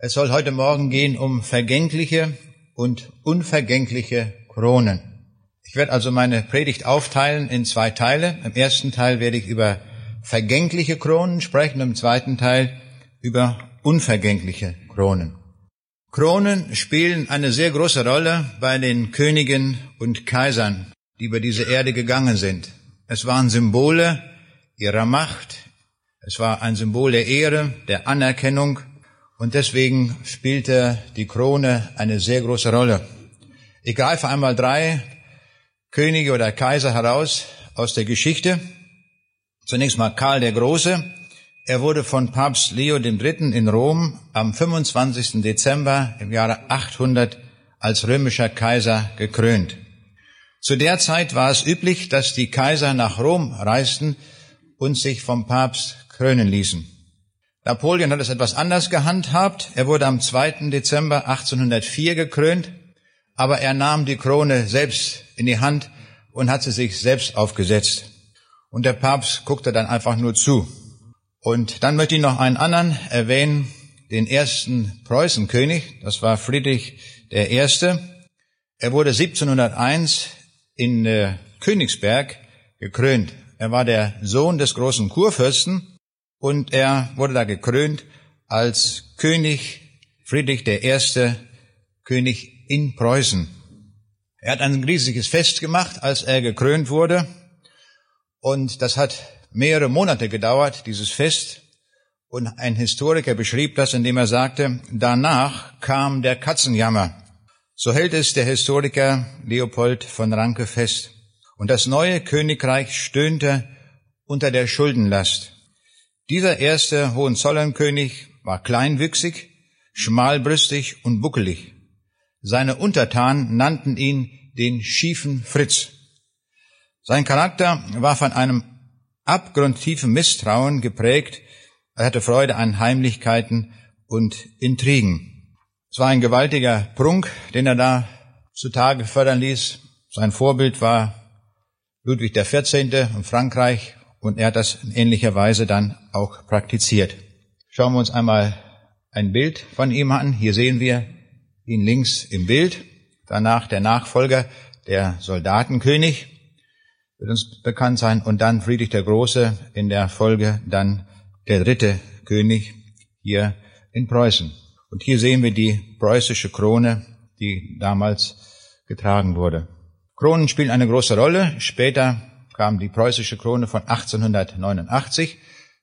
Es soll heute Morgen gehen um vergängliche und unvergängliche Kronen. Ich werde also meine Predigt aufteilen in zwei Teile. Im ersten Teil werde ich über vergängliche Kronen sprechen, im zweiten Teil über unvergängliche Kronen. Kronen spielen eine sehr große Rolle bei den Königen und Kaisern, die über diese Erde gegangen sind. Es waren Symbole ihrer Macht, es war ein Symbol der Ehre, der Anerkennung und deswegen spielte die Krone eine sehr große Rolle. Ich greife einmal drei Könige oder Kaiser heraus aus der Geschichte. Zunächst mal Karl der Große. Er wurde von Papst Leo III. in Rom am 25. Dezember im Jahre 800 als römischer Kaiser gekrönt. Zu der Zeit war es üblich, dass die Kaiser nach Rom reisten und sich vom Papst krönen ließen. Napoleon hat es etwas anders gehandhabt. Er wurde am 2. Dezember 1804 gekrönt, aber er nahm die Krone selbst in die Hand und hat sie sich selbst aufgesetzt. Und der Papst guckte dann einfach nur zu. Und dann möchte ich noch einen anderen erwähnen, den ersten Preußenkönig, das war Friedrich I. Er wurde 1701 in äh, Königsberg gekrönt. Er war der Sohn des großen Kurfürsten und er wurde da gekrönt als König Friedrich I., König in Preußen. Er hat ein riesiges Fest gemacht, als er gekrönt wurde. Und das hat mehrere Monate gedauert, dieses Fest. Und ein Historiker beschrieb das, indem er sagte, danach kam der Katzenjammer. So hält es der Historiker Leopold von Ranke fest. Und das neue Königreich stöhnte unter der Schuldenlast. Dieser erste Hohenzollernkönig war kleinwüchsig, schmalbrüstig und buckelig. Seine Untertanen nannten ihn den schiefen Fritz. Sein Charakter war von einem abgrundtiefen Misstrauen geprägt. Er hatte Freude an Heimlichkeiten und Intrigen. Es war ein gewaltiger Prunk, den er da zutage fördern ließ. Sein Vorbild war Ludwig XIV. in Frankreich und er hat das in ähnlicher Weise dann auch praktiziert. Schauen wir uns einmal ein Bild von ihm an. Hier sehen wir ihn links im Bild. Danach der Nachfolger, der Soldatenkönig, wird uns bekannt sein. Und dann Friedrich der Große in der Folge dann der dritte König hier in Preußen. Und hier sehen wir die preußische Krone, die damals getragen wurde. Kronen spielen eine große Rolle. Später kam die preußische Krone von 1889.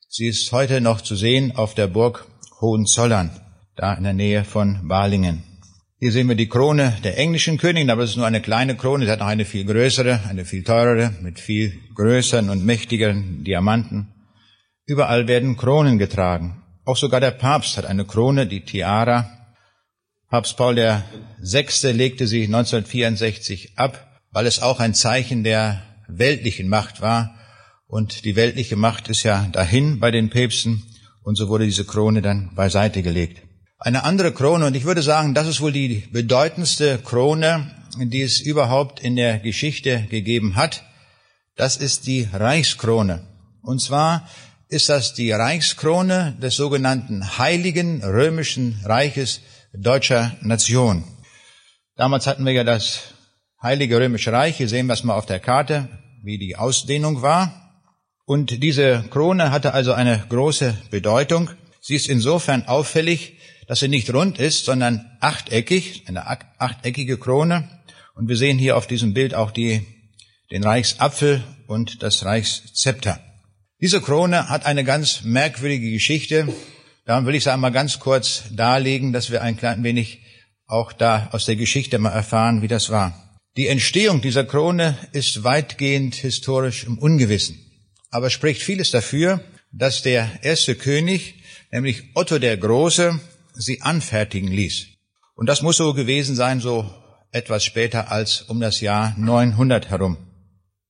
Sie ist heute noch zu sehen auf der Burg Hohenzollern, da in der Nähe von Balingen. Hier sehen wir die Krone der englischen Königin, aber es ist nur eine kleine Krone. Sie hat noch eine viel größere, eine viel teurere, mit viel größeren und mächtigeren Diamanten. Überall werden Kronen getragen. Auch sogar der Papst hat eine Krone, die Tiara. Papst Paul VI. legte sie 1964 ab, weil es auch ein Zeichen der weltlichen Macht war. Und die weltliche Macht ist ja dahin bei den Päpsten. Und so wurde diese Krone dann beiseite gelegt. Eine andere Krone, und ich würde sagen, das ist wohl die bedeutendste Krone, die es überhaupt in der Geschichte gegeben hat. Das ist die Reichskrone. Und zwar ist das die Reichskrone des sogenannten Heiligen Römischen Reiches deutscher Nation. Damals hatten wir ja das Heilige Römische Reich. Hier sehen wir es mal auf der Karte, wie die Ausdehnung war. Und diese Krone hatte also eine große Bedeutung. Sie ist insofern auffällig, dass sie nicht rund ist, sondern achteckig, eine achteckige Krone. Und wir sehen hier auf diesem Bild auch die, den Reichsapfel und das Reichszepter. Diese Krone hat eine ganz merkwürdige Geschichte. Darum will ich es einmal ganz kurz darlegen, dass wir ein klein wenig auch da aus der Geschichte mal erfahren, wie das war. Die Entstehung dieser Krone ist weitgehend historisch im Ungewissen. Aber spricht vieles dafür, dass der erste König, nämlich Otto der Große, sie anfertigen ließ. Und das muss so gewesen sein, so etwas später als um das Jahr 900 herum.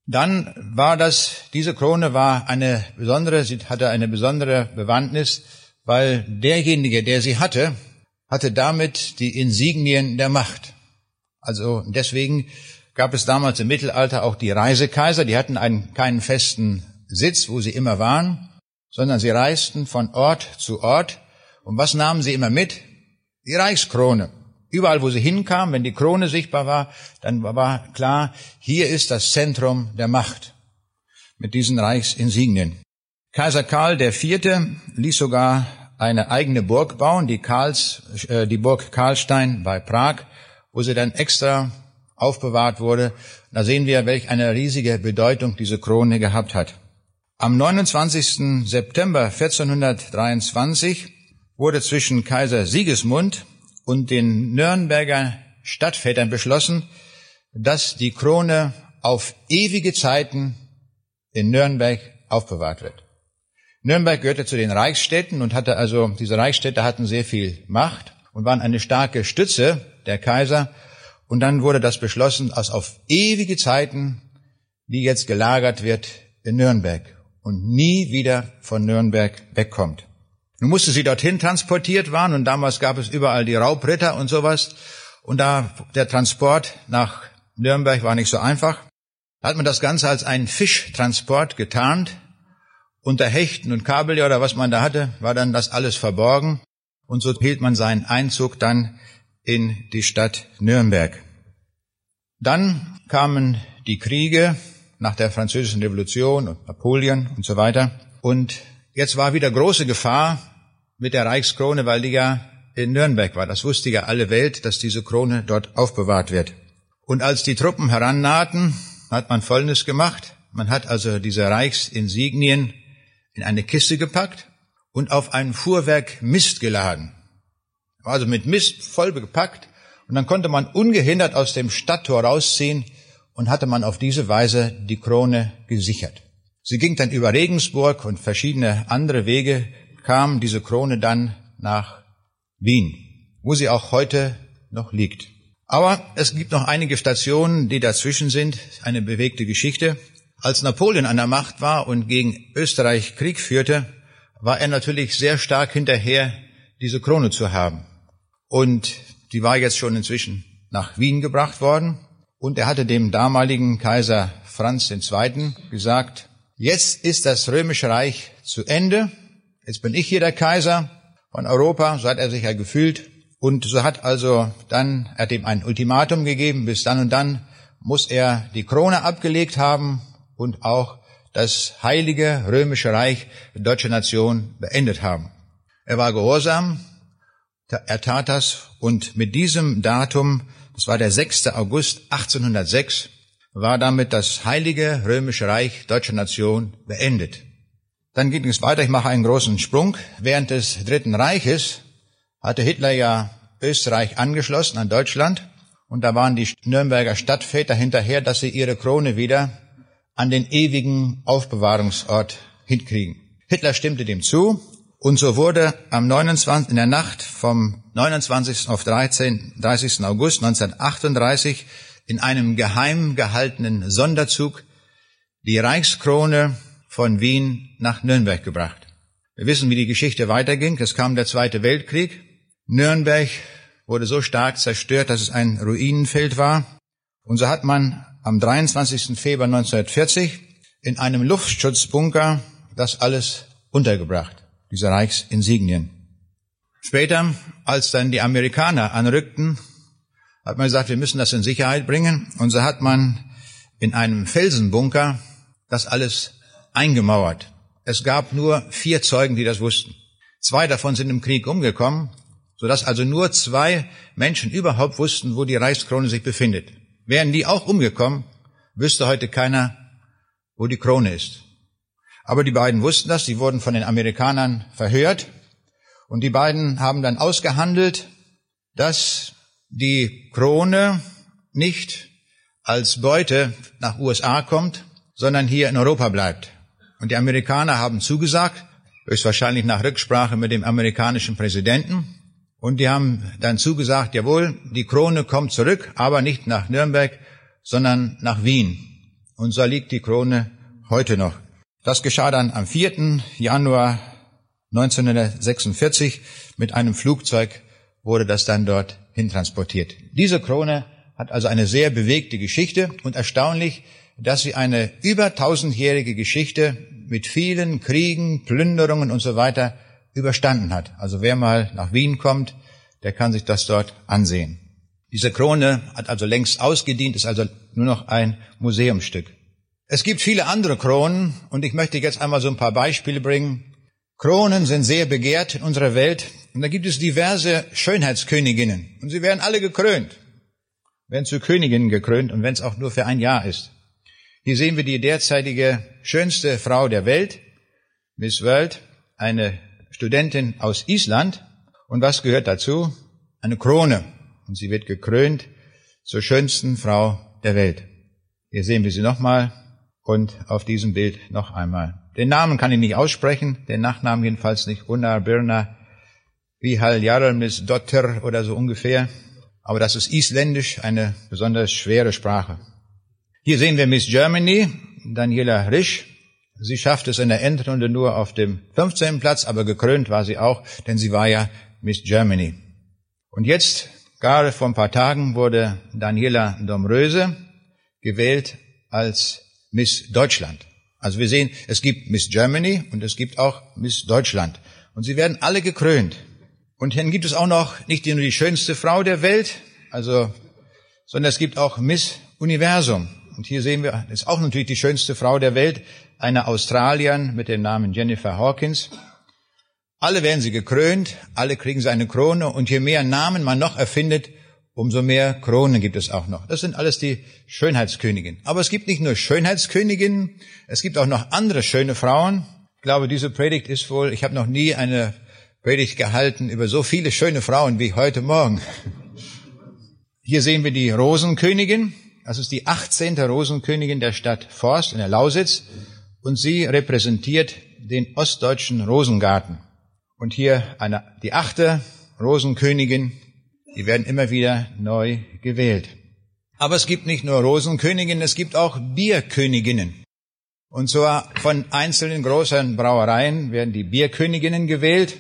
Dann war das, diese Krone war eine besondere, sie hatte eine besondere Bewandtnis, weil derjenige, der sie hatte, hatte damit die Insignien der Macht. Also deswegen gab es damals im Mittelalter auch die Reisekaiser, die hatten einen, keinen festen Sitz, wo sie immer waren, sondern sie reisten von Ort zu Ort. Und was nahmen sie immer mit? Die Reichskrone. Überall, wo sie hinkam, wenn die Krone sichtbar war, dann war klar, hier ist das Zentrum der Macht mit diesen Reichsinsignien. Kaiser Karl IV. ließ sogar eine eigene Burg bauen, die, Karls, äh, die Burg Karlstein bei Prag, wo sie dann extra aufbewahrt wurde. Da sehen wir, welch eine riesige Bedeutung diese Krone gehabt hat. Am 29. September 1423 wurde zwischen Kaiser Sigismund und den Nürnberger Stadtvätern beschlossen, dass die Krone auf ewige Zeiten in Nürnberg aufbewahrt wird. Nürnberg gehörte zu den Reichsstädten und hatte also, diese Reichsstädte hatten sehr viel Macht und waren eine starke Stütze der Kaiser. Und dann wurde das beschlossen, dass auf ewige Zeiten die jetzt gelagert wird in Nürnberg und nie wieder von Nürnberg wegkommt. Nun musste sie dorthin transportiert waren und damals gab es überall die Raubritter und sowas. Und da der Transport nach Nürnberg war nicht so einfach, hat man das Ganze als einen Fischtransport getarnt. Unter Hechten und Kabeljau oder was man da hatte, war dann das alles verborgen. Und so hielt man seinen Einzug dann in die Stadt Nürnberg. Dann kamen die Kriege nach der Französischen Revolution und Napoleon und so weiter. Und jetzt war wieder große Gefahr mit der Reichskrone, weil die ja in Nürnberg war. Das wusste ja alle Welt, dass diese Krone dort aufbewahrt wird. Und als die Truppen herannahten, hat man Folgendes gemacht. Man hat also diese Reichsinsignien in eine Kiste gepackt und auf ein Fuhrwerk Mist geladen. Also mit Mist voll gepackt. Und dann konnte man ungehindert aus dem Stadttor rausziehen und hatte man auf diese Weise die Krone gesichert. Sie ging dann über Regensburg und verschiedene andere Wege, kam diese Krone dann nach Wien, wo sie auch heute noch liegt. Aber es gibt noch einige Stationen, die dazwischen sind, eine bewegte Geschichte. Als Napoleon an der Macht war und gegen Österreich Krieg führte, war er natürlich sehr stark hinterher, diese Krone zu haben. Und die war jetzt schon inzwischen nach Wien gebracht worden. Und er hatte dem damaligen Kaiser Franz II. gesagt, jetzt ist das römische Reich zu Ende, jetzt bin ich hier der Kaiser von Europa, so hat er sich ja gefühlt. Und so hat also dann, er hat ihm ein Ultimatum gegeben, bis dann und dann muss er die Krone abgelegt haben und auch das heilige römische Reich, die deutsche Nation, beendet haben. Er war gehorsam, er tat das und mit diesem Datum das war der 6. August 1806, war damit das Heilige Römische Reich deutscher Nation beendet. Dann ging es weiter, ich mache einen großen Sprung. Während des Dritten Reiches hatte Hitler ja Österreich angeschlossen an Deutschland und da waren die Nürnberger Stadtväter hinterher, dass sie ihre Krone wieder an den ewigen Aufbewahrungsort hinkriegen. Hitler stimmte dem zu und so wurde am 29, in der Nacht vom 29. auf 13, 30. August 1938 in einem geheim gehaltenen Sonderzug die Reichskrone von Wien nach Nürnberg gebracht. Wir wissen, wie die Geschichte weiterging. Es kam der Zweite Weltkrieg. Nürnberg wurde so stark zerstört, dass es ein Ruinenfeld war. Und so hat man am 23. Februar 1940 in einem Luftschutzbunker das alles untergebracht diese Reichsinsignien. Später, als dann die Amerikaner anrückten, hat man gesagt, wir müssen das in Sicherheit bringen. Und so hat man in einem Felsenbunker das alles eingemauert. Es gab nur vier Zeugen, die das wussten. Zwei davon sind im Krieg umgekommen, sodass also nur zwei Menschen überhaupt wussten, wo die Reichskrone sich befindet. Wären die auch umgekommen, wüsste heute keiner, wo die Krone ist. Aber die beiden wussten das, sie wurden von den Amerikanern verhört und die beiden haben dann ausgehandelt, dass die Krone nicht als Beute nach USA kommt, sondern hier in Europa bleibt. Und die Amerikaner haben zugesagt, höchstwahrscheinlich nach Rücksprache mit dem amerikanischen Präsidenten. Und die haben dann zugesagt, jawohl, die Krone kommt zurück, aber nicht nach Nürnberg, sondern nach Wien. Und so liegt die Krone heute noch. Das geschah dann am 4. Januar 1946. Mit einem Flugzeug wurde das dann dort hintransportiert. Diese Krone hat also eine sehr bewegte Geschichte und erstaunlich, dass sie eine über tausendjährige Geschichte mit vielen Kriegen, Plünderungen und so weiter überstanden hat. Also wer mal nach Wien kommt, der kann sich das dort ansehen. Diese Krone hat also längst ausgedient, ist also nur noch ein Museumsstück. Es gibt viele andere Kronen und ich möchte jetzt einmal so ein paar Beispiele bringen. Kronen sind sehr begehrt in unserer Welt und da gibt es diverse Schönheitsköniginnen und sie werden alle gekrönt, werden zu Königinnen gekrönt und wenn es auch nur für ein Jahr ist. Hier sehen wir die derzeitige schönste Frau der Welt, Miss World, eine Studentin aus Island. Und was gehört dazu? Eine Krone. Und sie wird gekrönt zur schönsten Frau der Welt. Hier sehen wir sie nochmal und auf diesem Bild noch einmal. Den Namen kann ich nicht aussprechen, den Nachnamen jedenfalls nicht. Unna Birna Vihal Jarlmis Dotter oder so ungefähr. Aber das ist isländisch, eine besonders schwere Sprache. Hier sehen wir Miss Germany, Daniela Risch. Sie schafft es in der Endrunde nur auf dem 15. Platz, aber gekrönt war sie auch, denn sie war ja Miss Germany. Und jetzt, gerade vor ein paar Tagen, wurde Daniela Domröse gewählt als Miss Deutschland. Also wir sehen, es gibt Miss Germany und es gibt auch Miss Deutschland. Und sie werden alle gekrönt. Und dann gibt es auch noch nicht nur die schönste Frau der Welt, also, sondern es gibt auch Miss Universum. Und hier sehen wir, ist auch natürlich die schönste Frau der Welt, eine Australierin mit dem Namen Jennifer Hawkins. Alle werden sie gekrönt, alle kriegen sie eine Krone und je mehr Namen man noch erfindet, umso mehr Kronen gibt es auch noch. Das sind alles die Schönheitsköniginnen. Aber es gibt nicht nur Schönheitsköniginnen, es gibt auch noch andere schöne Frauen. Ich glaube, diese Predigt ist wohl, ich habe noch nie eine Predigt gehalten über so viele schöne Frauen wie heute Morgen. Hier sehen wir die Rosenkönigin. Das ist die 18. Rosenkönigin der Stadt Forst in der Lausitz. Und sie repräsentiert den ostdeutschen Rosengarten. Und hier eine, die achte Rosenkönigin die werden immer wieder neu gewählt. Aber es gibt nicht nur Rosenköniginnen, es gibt auch Bierköniginnen. Und zwar von einzelnen großen Brauereien werden die Bierköniginnen gewählt.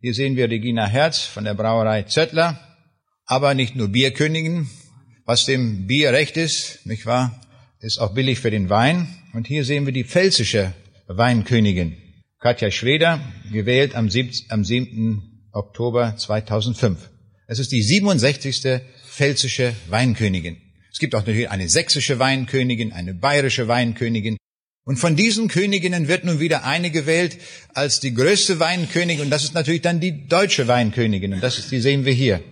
Hier sehen wir Regina Herz von der Brauerei Zöttler. Aber nicht nur Bierköniginnen, was dem Bier recht ist, nicht wahr, ist auch billig für den Wein. Und hier sehen wir die pfälzische Weinkönigin, Katja Schweder, gewählt am 7. Oktober 2005. Es ist die 67. pfälzische Weinkönigin. Es gibt auch natürlich eine sächsische Weinkönigin, eine bayerische Weinkönigin. Und von diesen Königinnen wird nun wieder eine gewählt als die größte Weinkönigin. Und das ist natürlich dann die deutsche Weinkönigin. Und das ist, die sehen wir hier.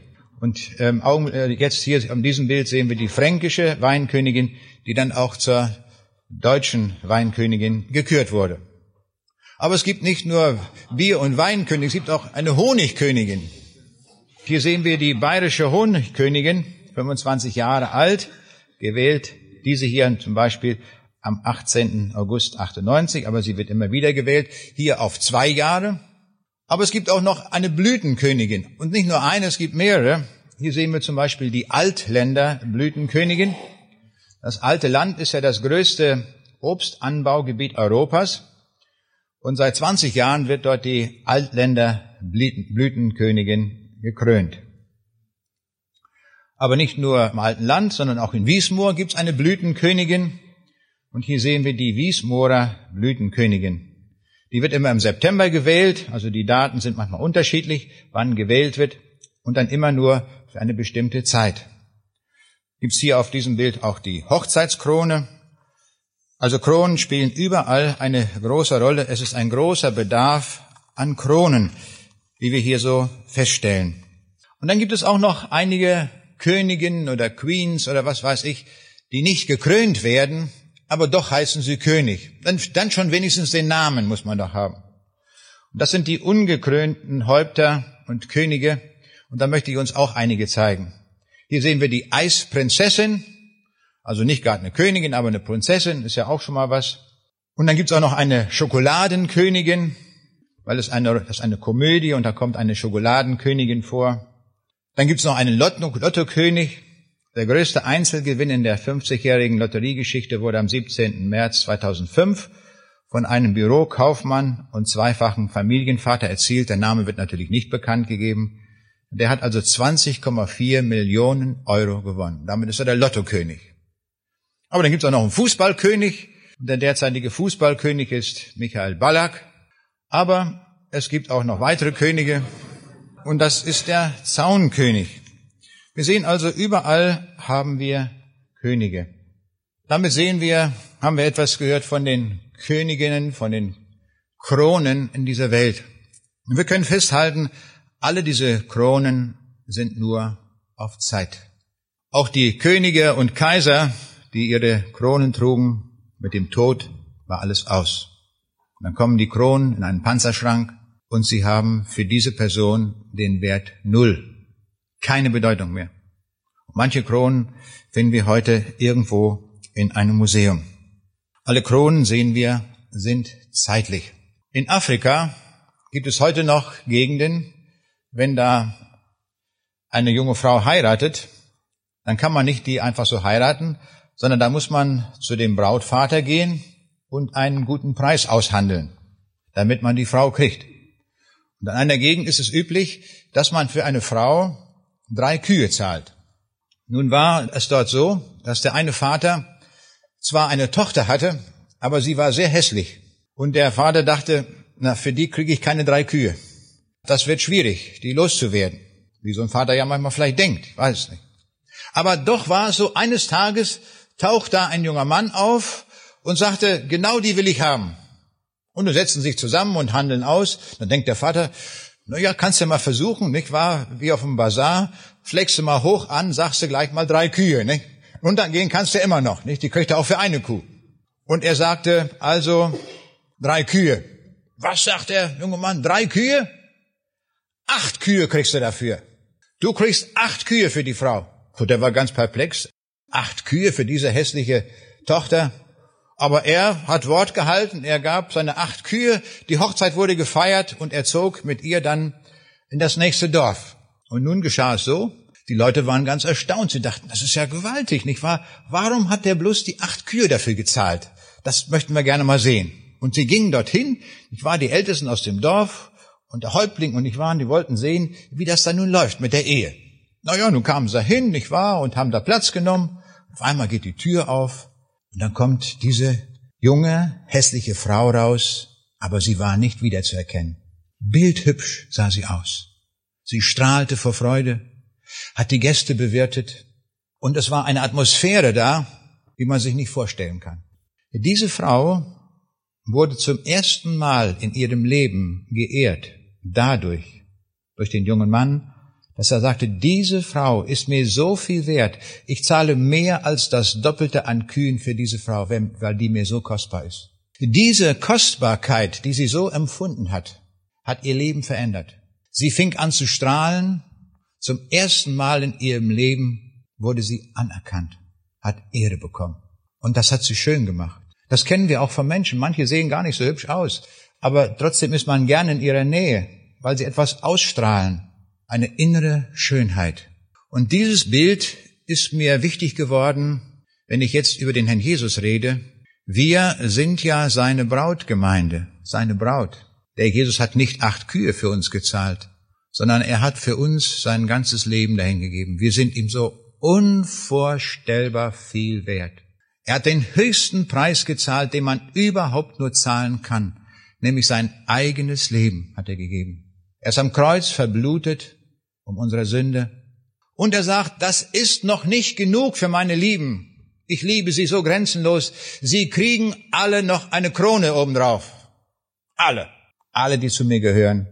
Und ähm, äh, jetzt hier an diesem Bild sehen wir die fränkische Weinkönigin, die dann auch zur deutschen Weinkönigin gekürt wurde. Aber es gibt nicht nur Bier- und Weinkönigin, es gibt auch eine Honigkönigin. Hier sehen wir die bayerische Honigkönigin, 25 Jahre alt, gewählt. Diese hier zum Beispiel am 18. August 98, aber sie wird immer wieder gewählt. Hier auf zwei Jahre. Aber es gibt auch noch eine Blütenkönigin. Und nicht nur eine, es gibt mehrere. Hier sehen wir zum Beispiel die Altländer Blütenkönigin. Das alte Land ist ja das größte Obstanbaugebiet Europas. Und seit 20 Jahren wird dort die Altländer Blütenkönigin gekrönt. Aber nicht nur im alten Land, sondern auch in Wiesmoor gibt es eine Blütenkönigin. Und hier sehen wir die Wiesmoorer Blütenkönigin. Die wird immer im September gewählt, also die Daten sind manchmal unterschiedlich, wann gewählt wird, und dann immer nur für eine bestimmte Zeit. Gibt's hier auf diesem Bild auch die Hochzeitskrone. Also Kronen spielen überall eine große Rolle. Es ist ein großer Bedarf an Kronen wie wir hier so feststellen. Und dann gibt es auch noch einige Königinnen oder Queens oder was weiß ich, die nicht gekrönt werden, aber doch heißen sie König. Dann, dann schon wenigstens den Namen muss man doch haben. Und das sind die ungekrönten Häupter und Könige. Und da möchte ich uns auch einige zeigen. Hier sehen wir die Eisprinzessin, also nicht gerade eine Königin, aber eine Prinzessin, ist ja auch schon mal was. Und dann gibt's auch noch eine Schokoladenkönigin, weil es eine, das ist eine Komödie und da kommt eine Schokoladenkönigin vor. Dann gibt's noch einen Lotto, Lottokönig. Der größte Einzelgewinn in der 50-jährigen Lotteriegeschichte wurde am 17. März 2005 von einem Bürokaufmann und zweifachen Familienvater erzielt. Der Name wird natürlich nicht bekannt gegeben. Der hat also 20,4 Millionen Euro gewonnen. Damit ist er der Lottokönig. Aber dann gibt's auch noch einen Fußballkönig. Der derzeitige Fußballkönig ist Michael Ballack. Aber es gibt auch noch weitere Könige. und das ist der Zaunkönig. Wir sehen also, überall haben wir Könige. Damit sehen wir, haben wir etwas gehört von den Königinnen, von den Kronen in dieser Welt. Und wir können festhalten, alle diese Kronen sind nur auf Zeit. Auch die Könige und Kaiser, die ihre Kronen trugen, mit dem Tod war alles aus. Und dann kommen die Kronen in einen Panzerschrank und sie haben für diese Person den Wert Null. Keine Bedeutung mehr. Und manche Kronen finden wir heute irgendwo in einem Museum. Alle Kronen sehen wir sind zeitlich. In Afrika gibt es heute noch Gegenden, wenn da eine junge Frau heiratet, dann kann man nicht die einfach so heiraten, sondern da muss man zu dem Brautvater gehen und einen guten Preis aushandeln, damit man die Frau kriegt. Und in einer Gegend ist es üblich, dass man für eine Frau drei Kühe zahlt. Nun war es dort so, dass der eine Vater zwar eine Tochter hatte, aber sie war sehr hässlich. Und der Vater dachte, na, für die kriege ich keine drei Kühe. Das wird schwierig, die loszuwerden. Wie so ein Vater ja manchmal vielleicht denkt, ich weiß es nicht. Aber doch war es so, eines Tages taucht da ein junger Mann auf und sagte, genau die will ich haben. Und sie setzen sich zusammen und handeln aus. Dann denkt der Vater, na ja, kannst du mal versuchen, nicht wahr? Wie auf dem Bazar, fleckst du mal hoch an, sagst du gleich mal drei Kühe, nicht? Und dann gehen kannst du immer noch, nicht? Die kriegt er auch für eine Kuh. Und er sagte, also, drei Kühe. Was sagt der junge Mann? Drei Kühe? Acht Kühe kriegst du dafür. Du kriegst acht Kühe für die Frau. Und der war ganz perplex. Acht Kühe für diese hässliche Tochter. Aber er hat Wort gehalten. Er gab seine acht Kühe. Die Hochzeit wurde gefeiert und er zog mit ihr dann in das nächste Dorf. Und nun geschah es so. Die Leute waren ganz erstaunt. Sie dachten, das ist ja gewaltig, nicht wahr? Warum hat der bloß die acht Kühe dafür gezahlt? Das möchten wir gerne mal sehen. Und sie gingen dorthin, ich war die Ältesten aus dem Dorf und der Häuptling und ich waren, die wollten sehen, wie das da nun läuft mit der Ehe. Naja, nun kamen sie hin, nicht wahr, und haben da Platz genommen. Auf einmal geht die Tür auf und dann kommt diese junge, hässliche Frau raus, aber sie war nicht wiederzuerkennen. Bildhübsch sah sie aus. Sie strahlte vor Freude, hat die Gäste bewirtet und es war eine Atmosphäre da, wie man sich nicht vorstellen kann. Diese Frau wurde zum ersten Mal in ihrem Leben geehrt, dadurch, durch den jungen Mann, dass er sagte, diese Frau ist mir so viel wert, ich zahle mehr als das Doppelte an Kühen für diese Frau, weil die mir so kostbar ist. Diese Kostbarkeit, die sie so empfunden hat, hat ihr Leben verändert. Sie fing an zu strahlen. Zum ersten Mal in ihrem Leben wurde sie anerkannt, hat Ehre bekommen. Und das hat sie schön gemacht. Das kennen wir auch von Menschen. Manche sehen gar nicht so hübsch aus, aber trotzdem ist man gern in ihrer Nähe, weil sie etwas ausstrahlen, eine innere Schönheit. Und dieses Bild ist mir wichtig geworden, wenn ich jetzt über den Herrn Jesus rede. Wir sind ja seine Brautgemeinde, seine Braut. Der Jesus hat nicht acht Kühe für uns gezahlt, sondern er hat für uns sein ganzes Leben dahingegeben. Wir sind ihm so unvorstellbar viel wert. Er hat den höchsten Preis gezahlt, den man überhaupt nur zahlen kann, nämlich sein eigenes Leben hat er gegeben. Er ist am Kreuz verblutet um unsere Sünde. Und er sagt, das ist noch nicht genug für meine Lieben. Ich liebe sie so grenzenlos. Sie kriegen alle noch eine Krone obendrauf. Alle. Alle, die zu mir gehören,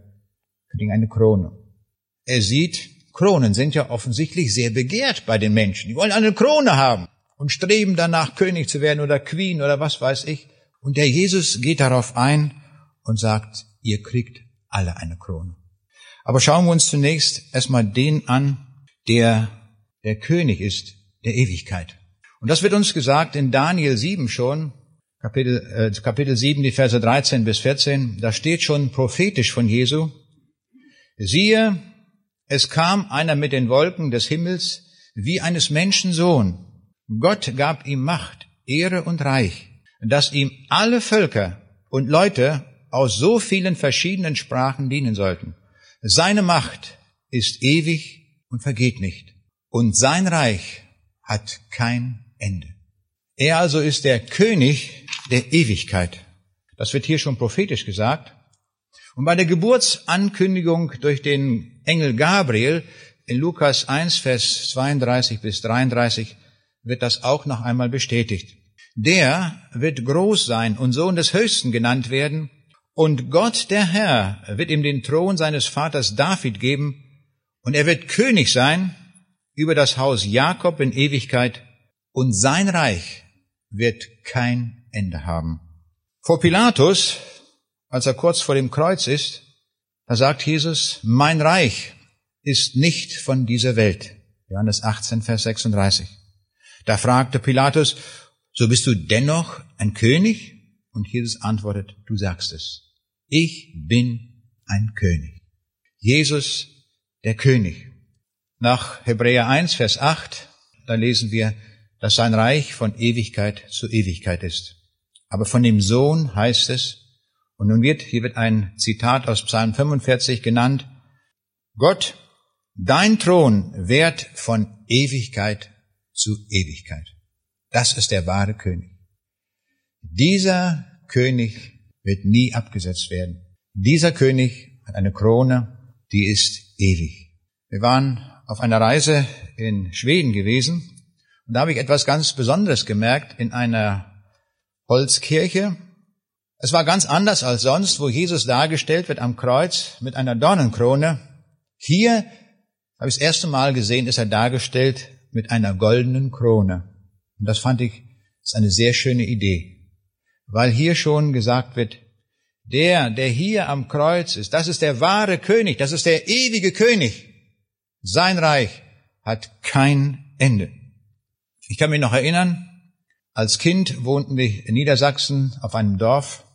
kriegen eine Krone. Er sieht, Kronen sind ja offensichtlich sehr begehrt bei den Menschen. Die wollen eine Krone haben und streben danach, König zu werden oder Queen oder was weiß ich. Und der Jesus geht darauf ein und sagt, ihr kriegt alle eine Krone. Aber schauen wir uns zunächst erstmal den an, der der König ist der Ewigkeit. Und das wird uns gesagt in Daniel 7 schon, Kapitel, äh, Kapitel 7, die Verse 13 bis 14. Da steht schon prophetisch von Jesu, siehe, es kam einer mit den Wolken des Himmels wie eines Menschen Sohn Gott gab ihm Macht, Ehre und Reich, dass ihm alle Völker und Leute aus so vielen verschiedenen Sprachen dienen sollten. Seine Macht ist ewig und vergeht nicht. Und sein Reich hat kein Ende. Er also ist der König der Ewigkeit. Das wird hier schon prophetisch gesagt. Und bei der Geburtsankündigung durch den Engel Gabriel in Lukas 1, Vers 32 bis 33 wird das auch noch einmal bestätigt. Der wird groß sein und Sohn des Höchsten genannt werden, und Gott der Herr wird ihm den Thron seines Vaters David geben, und er wird König sein über das Haus Jakob in Ewigkeit, und sein Reich wird kein Ende haben. Vor Pilatus, als er kurz vor dem Kreuz ist, da sagt Jesus, mein Reich ist nicht von dieser Welt. Johannes 18, Vers 36. Da fragte Pilatus, so bist du dennoch ein König? Und Jesus antwortet, du sagst es. Ich bin ein König. Jesus, der König. Nach Hebräer 1, Vers 8, da lesen wir, dass sein Reich von Ewigkeit zu Ewigkeit ist. Aber von dem Sohn heißt es, und nun wird, hier wird ein Zitat aus Psalm 45 genannt, Gott, dein Thron währt von Ewigkeit zu Ewigkeit. Das ist der wahre König. Dieser König wird nie abgesetzt werden. Dieser König hat eine Krone, die ist ewig. Wir waren auf einer Reise in Schweden gewesen und da habe ich etwas ganz Besonderes gemerkt in einer Holzkirche. Es war ganz anders als sonst, wo Jesus dargestellt wird am Kreuz mit einer Dornenkrone. Hier habe ich das erste Mal gesehen, ist er dargestellt mit einer goldenen Krone. Und das fand ich, ist eine sehr schöne Idee. Weil hier schon gesagt wird, der, der hier am Kreuz ist, das ist der wahre König, das ist der ewige König. Sein Reich hat kein Ende. Ich kann mich noch erinnern, als Kind wohnten wir in Niedersachsen auf einem Dorf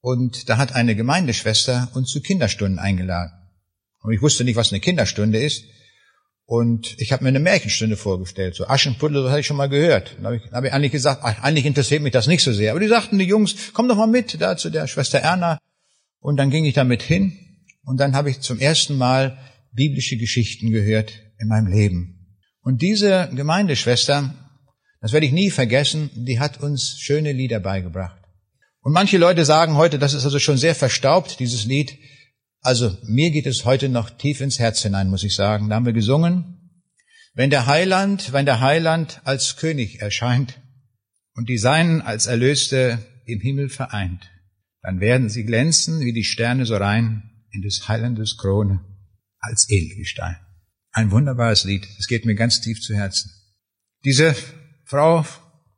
und da hat eine Gemeindeschwester uns zu Kinderstunden eingeladen. Und ich wusste nicht, was eine Kinderstunde ist. Und ich habe mir eine Märchenstunde vorgestellt, so Aschenputtel, das hatte ich schon mal gehört. Da habe ich, hab ich eigentlich gesagt, ach, eigentlich interessiert mich das nicht so sehr. Aber die sagten, die Jungs, komm doch mal mit da zu der Schwester Erna. Und dann ging ich damit hin und dann habe ich zum ersten Mal biblische Geschichten gehört in meinem Leben. Und diese Gemeindeschwester das werde ich nie vergessen. Die hat uns schöne Lieder beigebracht. Und manche Leute sagen heute, das ist also schon sehr verstaubt, dieses Lied. Also mir geht es heute noch tief ins Herz hinein, muss ich sagen. Da haben wir gesungen. Wenn der Heiland, wenn der Heiland als König erscheint und die Seinen als Erlöste im Himmel vereint, dann werden sie glänzen wie die Sterne so rein in des Heilandes Krone als Edelgestein. Ein wunderbares Lied. Es geht mir ganz tief zu Herzen. Diese Frau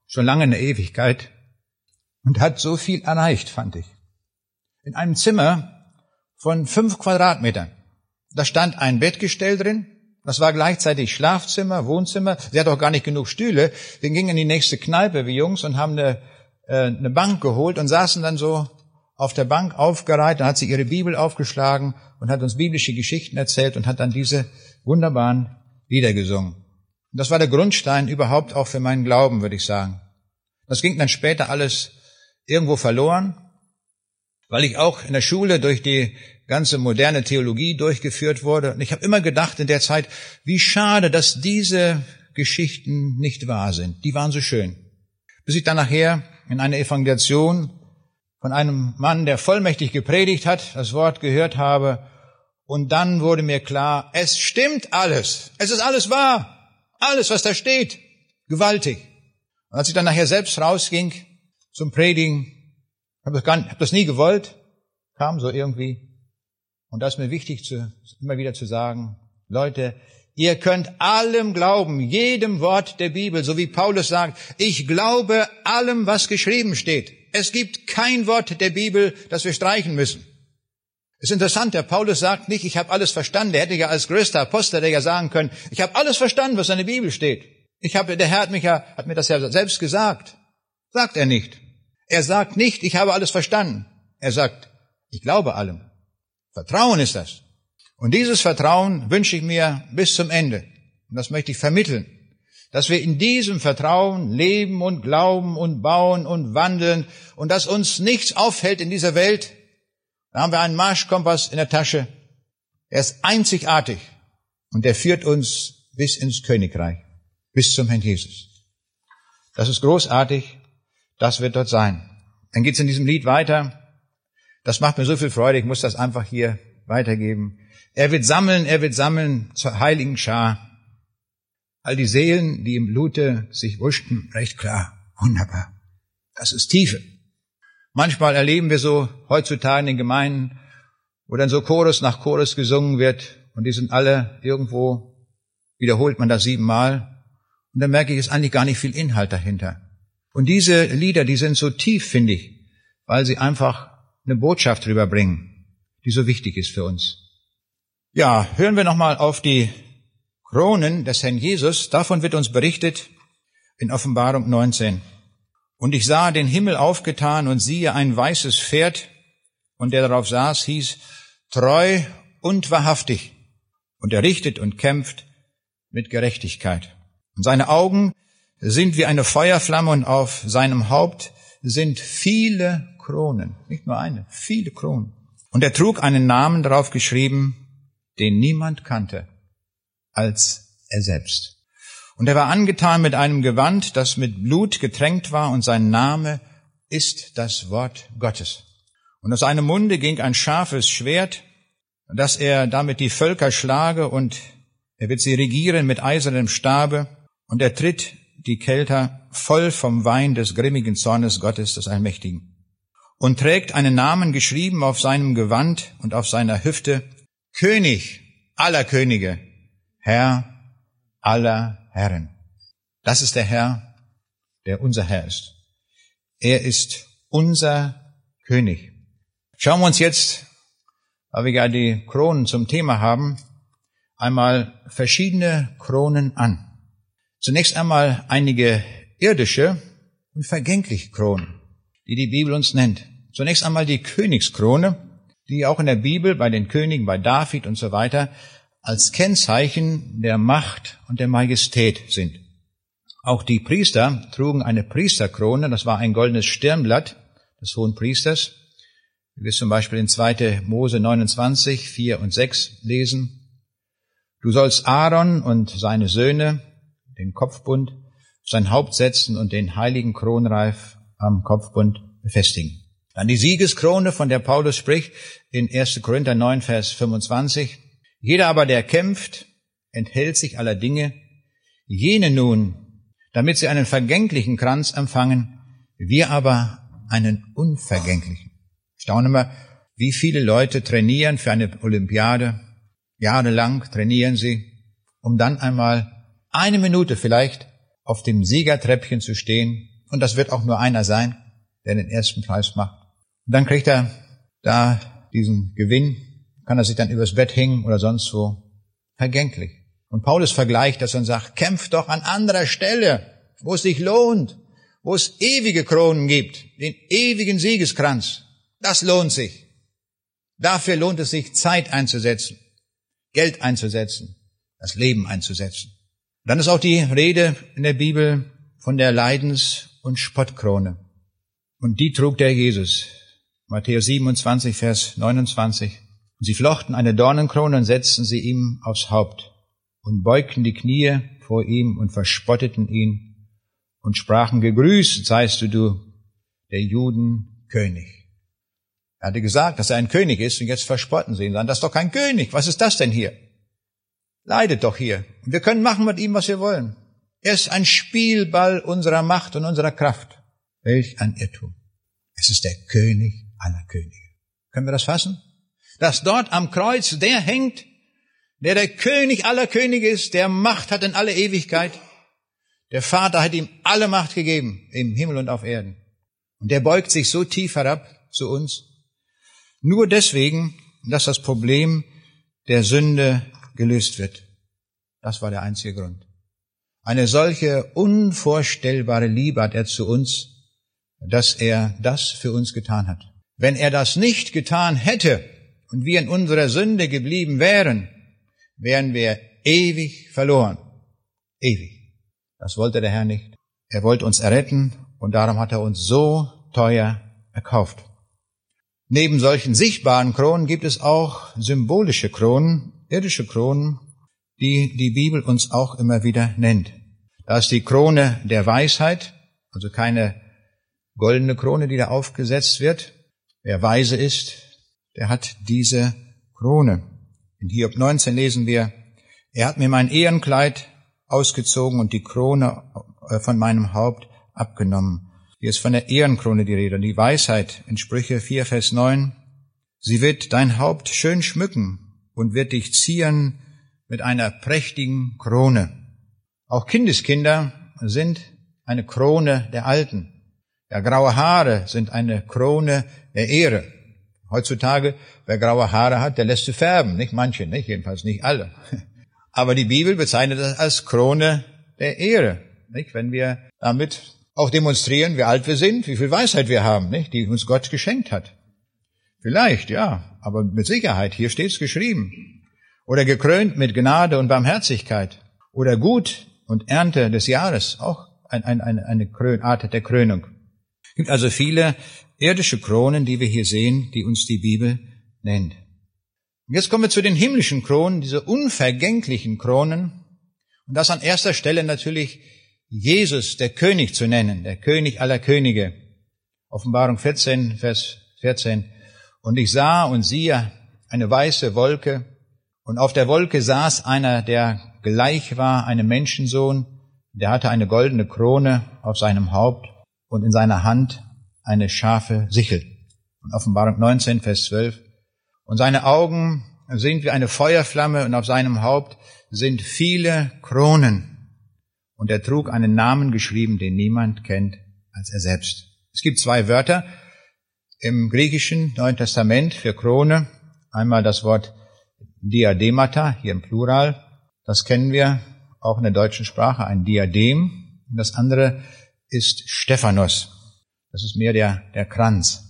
schon lange in der Ewigkeit und hat so viel erreicht, fand ich. In einem Zimmer von fünf Quadratmetern. Da stand ein Bettgestell drin. Das war gleichzeitig Schlafzimmer, Wohnzimmer. Sie hat auch gar nicht genug Stühle. Wir gingen in die nächste Kneipe, wie Jungs, und haben eine, äh, eine Bank geholt und saßen dann so auf der Bank aufgereiht. Dann hat sie ihre Bibel aufgeschlagen und hat uns biblische Geschichten erzählt und hat dann diese wunderbaren Lieder gesungen. Und das war der Grundstein überhaupt auch für meinen Glauben, würde ich sagen. Das ging dann später alles irgendwo verloren, weil ich auch in der Schule durch die ganze moderne Theologie durchgeführt wurde. Und ich habe immer gedacht in der Zeit, wie schade, dass diese Geschichten nicht wahr sind. Die waren so schön. Bis ich dann nachher in einer Evangelisation von einem Mann, der vollmächtig gepredigt hat, das Wort gehört habe. Und dann wurde mir klar, es stimmt alles. Es ist alles wahr. Alles, was da steht, gewaltig. Und als ich dann nachher selbst rausging zum Predigen, habe das, hab das nie gewollt, kam so irgendwie. Und das ist mir wichtig, zu, immer wieder zu sagen, Leute, ihr könnt allem glauben, jedem Wort der Bibel, so wie Paulus sagt, ich glaube allem, was geschrieben steht. Es gibt kein Wort der Bibel, das wir streichen müssen. Ist interessant, der Paulus sagt nicht, ich habe alles verstanden. Der hätte ja als größter Apostel der ja sagen können, ich habe alles verstanden, was in der Bibel steht. Ich habe, der Herr hat mich ja, hat mir das ja selbst gesagt. Sagt er nicht. Er sagt nicht, ich habe alles verstanden. Er sagt, ich glaube allem. Vertrauen ist das. Und dieses Vertrauen wünsche ich mir bis zum Ende. Und das möchte ich vermitteln. Dass wir in diesem Vertrauen leben und glauben und bauen und wandeln und dass uns nichts aufhält in dieser Welt, da haben wir einen Marschkompass in der Tasche. Er ist einzigartig und er führt uns bis ins Königreich, bis zum Herrn Jesus. Das ist großartig, das wird dort sein. Dann geht es in diesem Lied weiter. Das macht mir so viel Freude, ich muss das einfach hier weitergeben. Er wird sammeln, er wird sammeln zur heiligen Schar. All die Seelen, die im Blute sich wuschten, recht klar, wunderbar. Das ist Tiefe. Manchmal erleben wir so heutzutage in den Gemeinden, wo dann so Chorus nach Chorus gesungen wird und die sind alle irgendwo, wiederholt man das siebenmal und dann merke ich, es ist eigentlich gar nicht viel Inhalt dahinter. Und diese Lieder, die sind so tief, finde ich, weil sie einfach eine Botschaft rüberbringen, die so wichtig ist für uns. Ja, hören wir nochmal auf die Kronen des Herrn Jesus. Davon wird uns berichtet in Offenbarung 19. Und ich sah den Himmel aufgetan und siehe ein weißes Pferd, und der darauf saß, hieß treu und wahrhaftig. Und er richtet und kämpft mit Gerechtigkeit. Und seine Augen sind wie eine Feuerflamme und auf seinem Haupt sind viele Kronen. Nicht nur eine, viele Kronen. Und er trug einen Namen darauf geschrieben, den niemand kannte, als er selbst. Und er war angetan mit einem Gewand, das mit Blut getränkt war, und sein Name ist das Wort Gottes. Und aus seinem Munde ging ein scharfes Schwert, dass er damit die Völker schlage, und er wird sie regieren mit eisernem Stabe, und er tritt die Kelter voll vom Wein des grimmigen Zornes Gottes des Allmächtigen. Und trägt einen Namen geschrieben auf seinem Gewand und auf seiner Hüfte, König aller Könige, Herr aller Herren. Das ist der Herr, der unser Herr ist. Er ist unser König. Schauen wir uns jetzt, weil wir ja die Kronen zum Thema haben, einmal verschiedene Kronen an. Zunächst einmal einige irdische und vergängliche Kronen, die die Bibel uns nennt. Zunächst einmal die Königskrone, die auch in der Bibel bei den Königen, bei David und so weiter als Kennzeichen der Macht und der Majestät sind. Auch die Priester trugen eine Priesterkrone, das war ein goldenes Stirnblatt des hohen Priesters, wie wir zum Beispiel in 2. Mose 29, 4 und 6 lesen. Du sollst Aaron und seine Söhne, den Kopfbund, sein Haupt setzen und den heiligen Kronreif am Kopfbund befestigen. Dann die Siegeskrone, von der Paulus spricht in 1. Korinther 9, Vers 25. Jeder aber, der kämpft, enthält sich aller Dinge. Jene nun, damit sie einen vergänglichen Kranz empfangen, wir aber einen unvergänglichen. Staune mal, wie viele Leute trainieren für eine Olympiade. Jahrelang trainieren sie, um dann einmal eine Minute vielleicht auf dem Siegertreppchen zu stehen. Und das wird auch nur einer sein, der den ersten Preis macht. Und dann kriegt er da diesen Gewinn, kann er sich dann übers Bett hängen oder sonst wo. Vergänglich. Und Paulus vergleicht das und sagt, kämpft doch an anderer Stelle, wo es sich lohnt, wo es ewige Kronen gibt, den ewigen Siegeskranz. Das lohnt sich. Dafür lohnt es sich, Zeit einzusetzen, Geld einzusetzen, das Leben einzusetzen. Dann ist auch die Rede in der Bibel von der Leidens- und Spottkrone. Und die trug der Jesus. Matthäus 27, Vers 29. Und sie flochten eine Dornenkrone und setzten sie ihm aufs Haupt und beugten die Knie vor ihm und verspotteten ihn und sprachen, gegrüßt seist du, du, der Juden König. Er hatte gesagt, dass er ein König ist und jetzt verspotten sie ihn. Sagen, das ist doch kein König. Was ist das denn hier? Leidet doch hier. Wir können machen mit ihm, was wir wollen. Er ist ein Spielball unserer Macht und unserer Kraft. Welch ein Irrtum. Es ist der König aller Könige. Können wir das fassen? Dass dort am Kreuz der hängt, der der König aller Könige ist, der Macht hat in alle Ewigkeit. Der Vater hat ihm alle Macht gegeben, im Himmel und auf Erden. Und der beugt sich so tief herab zu uns. Nur deswegen, dass das Problem der Sünde gelöst wird. Das war der einzige Grund. Eine solche unvorstellbare Liebe hat er zu uns, dass er das für uns getan hat. Wenn er das nicht getan hätte und wir in unserer Sünde geblieben wären, wären wir ewig verloren. Ewig. Das wollte der Herr nicht. Er wollte uns erretten und darum hat er uns so teuer erkauft. Neben solchen sichtbaren Kronen gibt es auch symbolische Kronen, irdische Kronen, die die Bibel uns auch immer wieder nennt. Da ist die Krone der Weisheit, also keine goldene Krone, die da aufgesetzt wird. Wer weise ist, der hat diese Krone. In Hiob 19 lesen wir, er hat mir mein Ehrenkleid ausgezogen und die Krone äh, von meinem Haupt abgenommen. Hier ist von der Ehrenkrone die Rede. Die Weisheit in Sprüche 4, Vers 9. Sie wird dein Haupt schön schmücken und wird dich zieren mit einer prächtigen Krone. Auch Kindeskinder sind eine Krone der Alten. Ja, graue Haare sind eine Krone der Ehre. Heutzutage, wer graue Haare hat, der lässt sie färben. Nicht manche, nicht jedenfalls nicht alle. Aber die Bibel bezeichnet das als Krone der Ehre. Nicht? Wenn wir damit auch demonstrieren, wie alt wir sind, wie viel Weisheit wir haben, nicht? die uns Gott geschenkt hat. Vielleicht, ja, aber mit Sicherheit, hier steht's geschrieben. Oder gekrönt mit Gnade und Barmherzigkeit. Oder gut und Ernte des Jahres, auch ein, ein, eine, eine Art der Krönung. Es gibt also viele irdische Kronen, die wir hier sehen, die uns die Bibel nennt. Und jetzt kommen wir zu den himmlischen Kronen, diese unvergänglichen Kronen. Und das an erster Stelle natürlich Jesus, der König zu nennen, der König aller Könige. Offenbarung 14, Vers 14. Und ich sah und siehe eine weiße Wolke, und auf der Wolke saß einer, der gleich war einem Menschensohn, der hatte eine goldene Krone auf seinem Haupt und in seiner Hand eine scharfe Sichel. Und Offenbarung 19, Vers 12. Und seine Augen sind wie eine Feuerflamme und auf seinem Haupt sind viele Kronen. Und er trug einen Namen geschrieben, den niemand kennt als er selbst. Es gibt zwei Wörter im griechischen Neuen Testament für Krone. Einmal das Wort Diademata, hier im Plural. Das kennen wir auch in der deutschen Sprache, ein Diadem. Und das andere ist Stephanos. Das ist mehr der, der Kranz.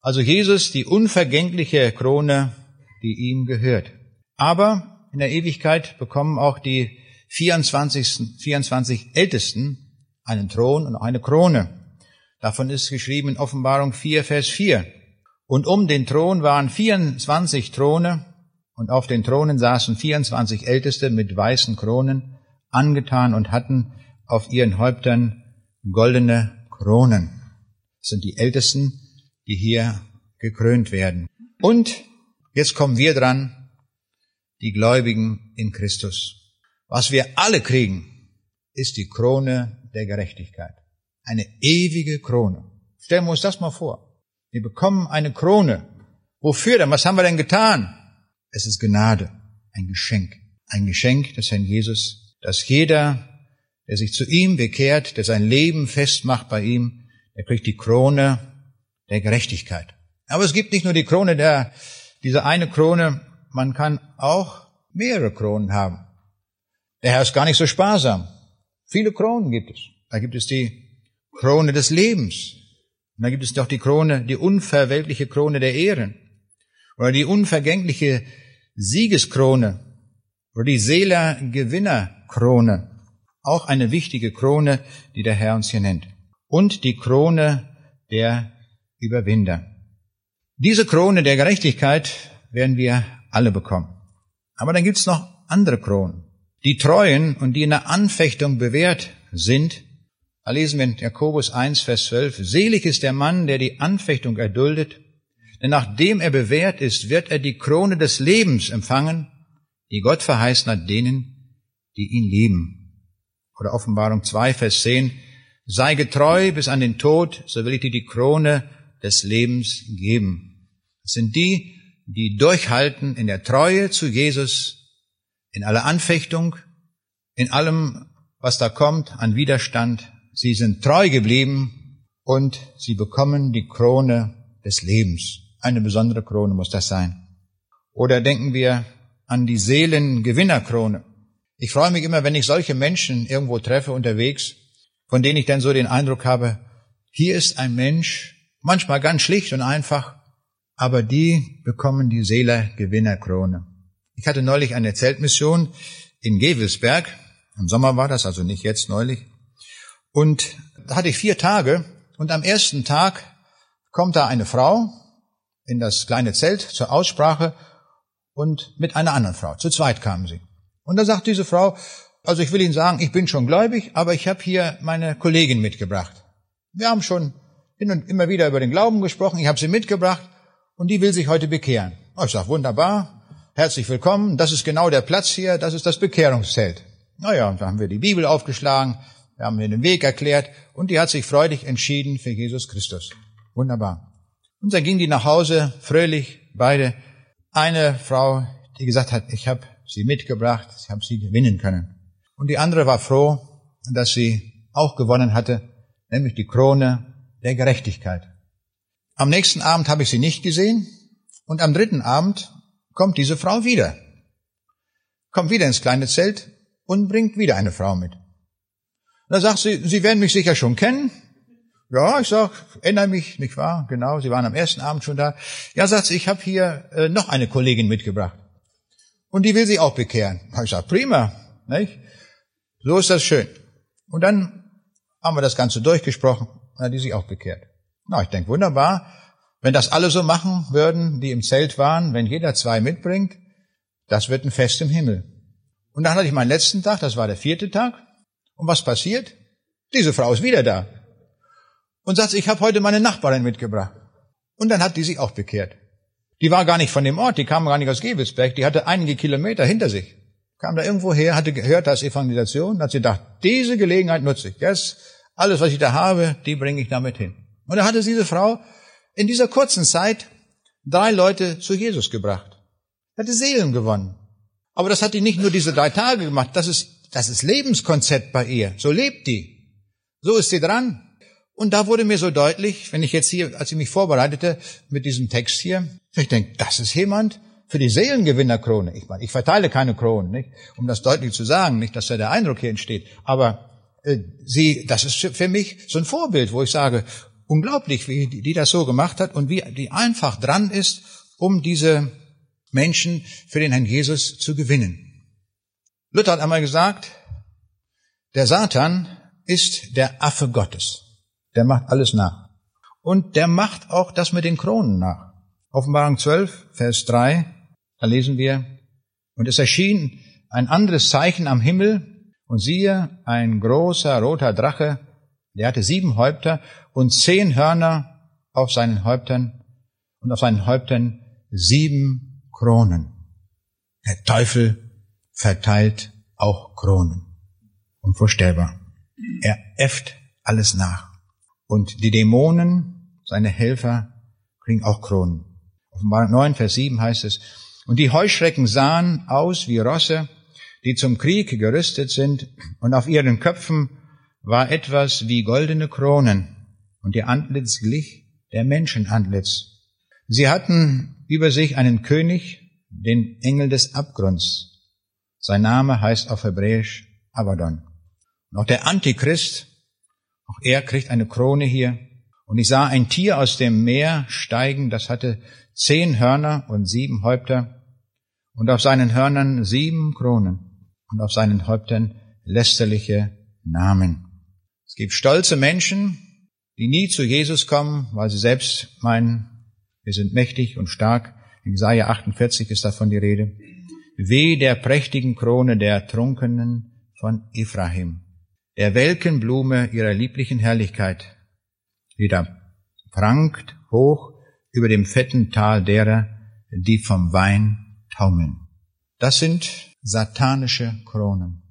Also Jesus, die unvergängliche Krone, die ihm gehört. Aber in der Ewigkeit bekommen auch die 24, 24 Ältesten einen Thron und eine Krone. Davon ist geschrieben in Offenbarung 4, Vers 4. Und um den Thron waren 24 Throne und auf den Thronen saßen 24 Älteste mit weißen Kronen, angetan und hatten auf ihren Häuptern goldene Kronen. Das sind die Ältesten, die hier gekrönt werden. Und jetzt kommen wir dran, die Gläubigen in Christus. Was wir alle kriegen, ist die Krone der Gerechtigkeit. Eine ewige Krone. Stellen wir uns das mal vor. Wir bekommen eine Krone. Wofür denn? Was haben wir denn getan? Es ist Gnade, ein Geschenk. Ein Geschenk des Herrn Jesus, dass jeder, der sich zu ihm bekehrt, der sein Leben festmacht bei ihm, er kriegt die Krone der Gerechtigkeit. Aber es gibt nicht nur die Krone der, diese eine Krone, man kann auch mehrere Kronen haben. Der Herr ist gar nicht so sparsam. Viele Kronen gibt es. Da gibt es die Krone des Lebens. Und da gibt es doch die Krone, die unverweltliche Krone der Ehren. Oder die unvergängliche Siegeskrone. Oder die Seeler-Gewinner-Krone. Auch eine wichtige Krone, die der Herr uns hier nennt und die Krone der Überwinder. Diese Krone der Gerechtigkeit werden wir alle bekommen. Aber dann gibt's noch andere Kronen. Die Treuen und die in der Anfechtung bewährt sind, da lesen wir in Jakobus 1, Vers 12, selig ist der Mann, der die Anfechtung erduldet, denn nachdem er bewährt ist, wird er die Krone des Lebens empfangen, die Gott verheißen hat denen, die ihn lieben. Oder Offenbarung 2, Vers 10, Sei getreu bis an den Tod, so will ich dir die Krone des Lebens geben. Das sind die, die durchhalten in der Treue zu Jesus, in aller Anfechtung, in allem, was da kommt an Widerstand. Sie sind treu geblieben und sie bekommen die Krone des Lebens. Eine besondere Krone muss das sein. Oder denken wir an die Seelengewinnerkrone. Ich freue mich immer, wenn ich solche Menschen irgendwo treffe unterwegs, von denen ich dann so den Eindruck habe, hier ist ein Mensch, manchmal ganz schlicht und einfach, aber die bekommen die Seeler-Gewinnerkrone. Ich hatte neulich eine Zeltmission in Gewelsberg. Im Sommer war das, also nicht jetzt neulich. Und da hatte ich vier Tage und am ersten Tag kommt da eine Frau in das kleine Zelt zur Aussprache und mit einer anderen Frau. Zu zweit kamen sie. Und da sagt diese Frau, also ich will Ihnen sagen, ich bin schon gläubig, aber ich habe hier meine Kollegin mitgebracht. Wir haben schon hin und immer wieder über den Glauben gesprochen, ich habe sie mitgebracht und die will sich heute bekehren. Ich sag wunderbar, herzlich willkommen, das ist genau der Platz hier, das ist das Bekehrungszelt. Naja, und da haben wir die Bibel aufgeschlagen, wir haben ihr den Weg erklärt und die hat sich freudig entschieden für Jesus Christus. Wunderbar. Und dann ging die nach Hause, fröhlich, beide. Eine Frau, die gesagt hat, ich habe sie mitgebracht, ich habe sie gewinnen können. Und die andere war froh, dass sie auch gewonnen hatte, nämlich die Krone der Gerechtigkeit. Am nächsten Abend habe ich sie nicht gesehen und am dritten Abend kommt diese Frau wieder. Kommt wieder ins kleine Zelt und bringt wieder eine Frau mit. Da sagt sie, Sie werden mich sicher schon kennen. Ja, ich sag, erinnere mich, nicht wahr? Genau, Sie waren am ersten Abend schon da. Ja, sagt sie, ich habe hier äh, noch eine Kollegin mitgebracht. Und die will sie auch bekehren. Ich sag, prima, nicht? So ist das schön. Und dann haben wir das Ganze durchgesprochen, und hat die sich auch bekehrt. Na, ich denke, wunderbar. Wenn das alle so machen würden, die im Zelt waren, wenn jeder zwei mitbringt, das wird ein Fest im Himmel. Und dann hatte ich meinen letzten Tag, das war der vierte Tag. Und was passiert? Diese Frau ist wieder da. Und sagt, ich habe heute meine Nachbarin mitgebracht. Und dann hat die sich auch bekehrt. Die war gar nicht von dem Ort, die kam gar nicht aus Gebelsberg, die hatte einige Kilometer hinter sich. Kam da irgendwo her, hatte gehört, da ist Evangelisation, hat sie gedacht, diese Gelegenheit nutze ich. Yes, alles, was ich da habe, die bringe ich damit hin. Und da hatte diese Frau in dieser kurzen Zeit drei Leute zu Jesus gebracht. Hatte Seelen gewonnen. Aber das hat die nicht nur diese drei Tage gemacht, das ist, das ist Lebenskonzept bei ihr. So lebt die. So ist sie dran. Und da wurde mir so deutlich, wenn ich jetzt hier, als ich mich vorbereitete mit diesem Text hier, ich denke, das ist jemand für die Seelengewinnerkrone. Ich meine, ich verteile keine Kronen, nicht? um das deutlich zu sagen, nicht, dass da der Eindruck hier entsteht. Aber äh, sie, das ist für mich so ein Vorbild, wo ich sage, unglaublich, wie die, die das so gemacht hat und wie die einfach dran ist, um diese Menschen für den Herrn Jesus zu gewinnen. Luther hat einmal gesagt, der Satan ist der Affe Gottes. Der macht alles nach. Und der macht auch das mit den Kronen nach. Offenbarung 12, Vers 3, da lesen wir, und es erschien ein anderes Zeichen am Himmel, und siehe, ein großer roter Drache, der hatte sieben Häupter und zehn Hörner auf seinen Häuptern und auf seinen Häuptern sieben Kronen. Der Teufel verteilt auch Kronen. Unvorstellbar. Er äfft alles nach. Und die Dämonen, seine Helfer, kriegen auch Kronen. Offenbar 9, Vers 7 heißt es, und die Heuschrecken sahen aus wie Rosse, die zum Krieg gerüstet sind, und auf ihren Köpfen war etwas wie goldene Kronen, und ihr Antlitz glich der Menschenantlitz. Sie hatten über sich einen König, den Engel des Abgrunds. Sein Name heißt auf Hebräisch Abaddon. Und auch der Antichrist, auch er kriegt eine Krone hier. Und ich sah ein Tier aus dem Meer steigen, das hatte zehn Hörner und sieben Häupter und auf seinen Hörnern sieben Kronen und auf seinen Häuptern lästerliche Namen. Es gibt stolze Menschen, die nie zu Jesus kommen, weil sie selbst meinen, wir sind mächtig und stark. In Jesaja 48 ist davon die Rede. Weh der prächtigen Krone der Trunkenen von Ephraim, der welken Blume ihrer lieblichen Herrlichkeit, die da prangt hoch über dem fetten Tal derer, die vom Wein taumeln. Das sind satanische Kronen.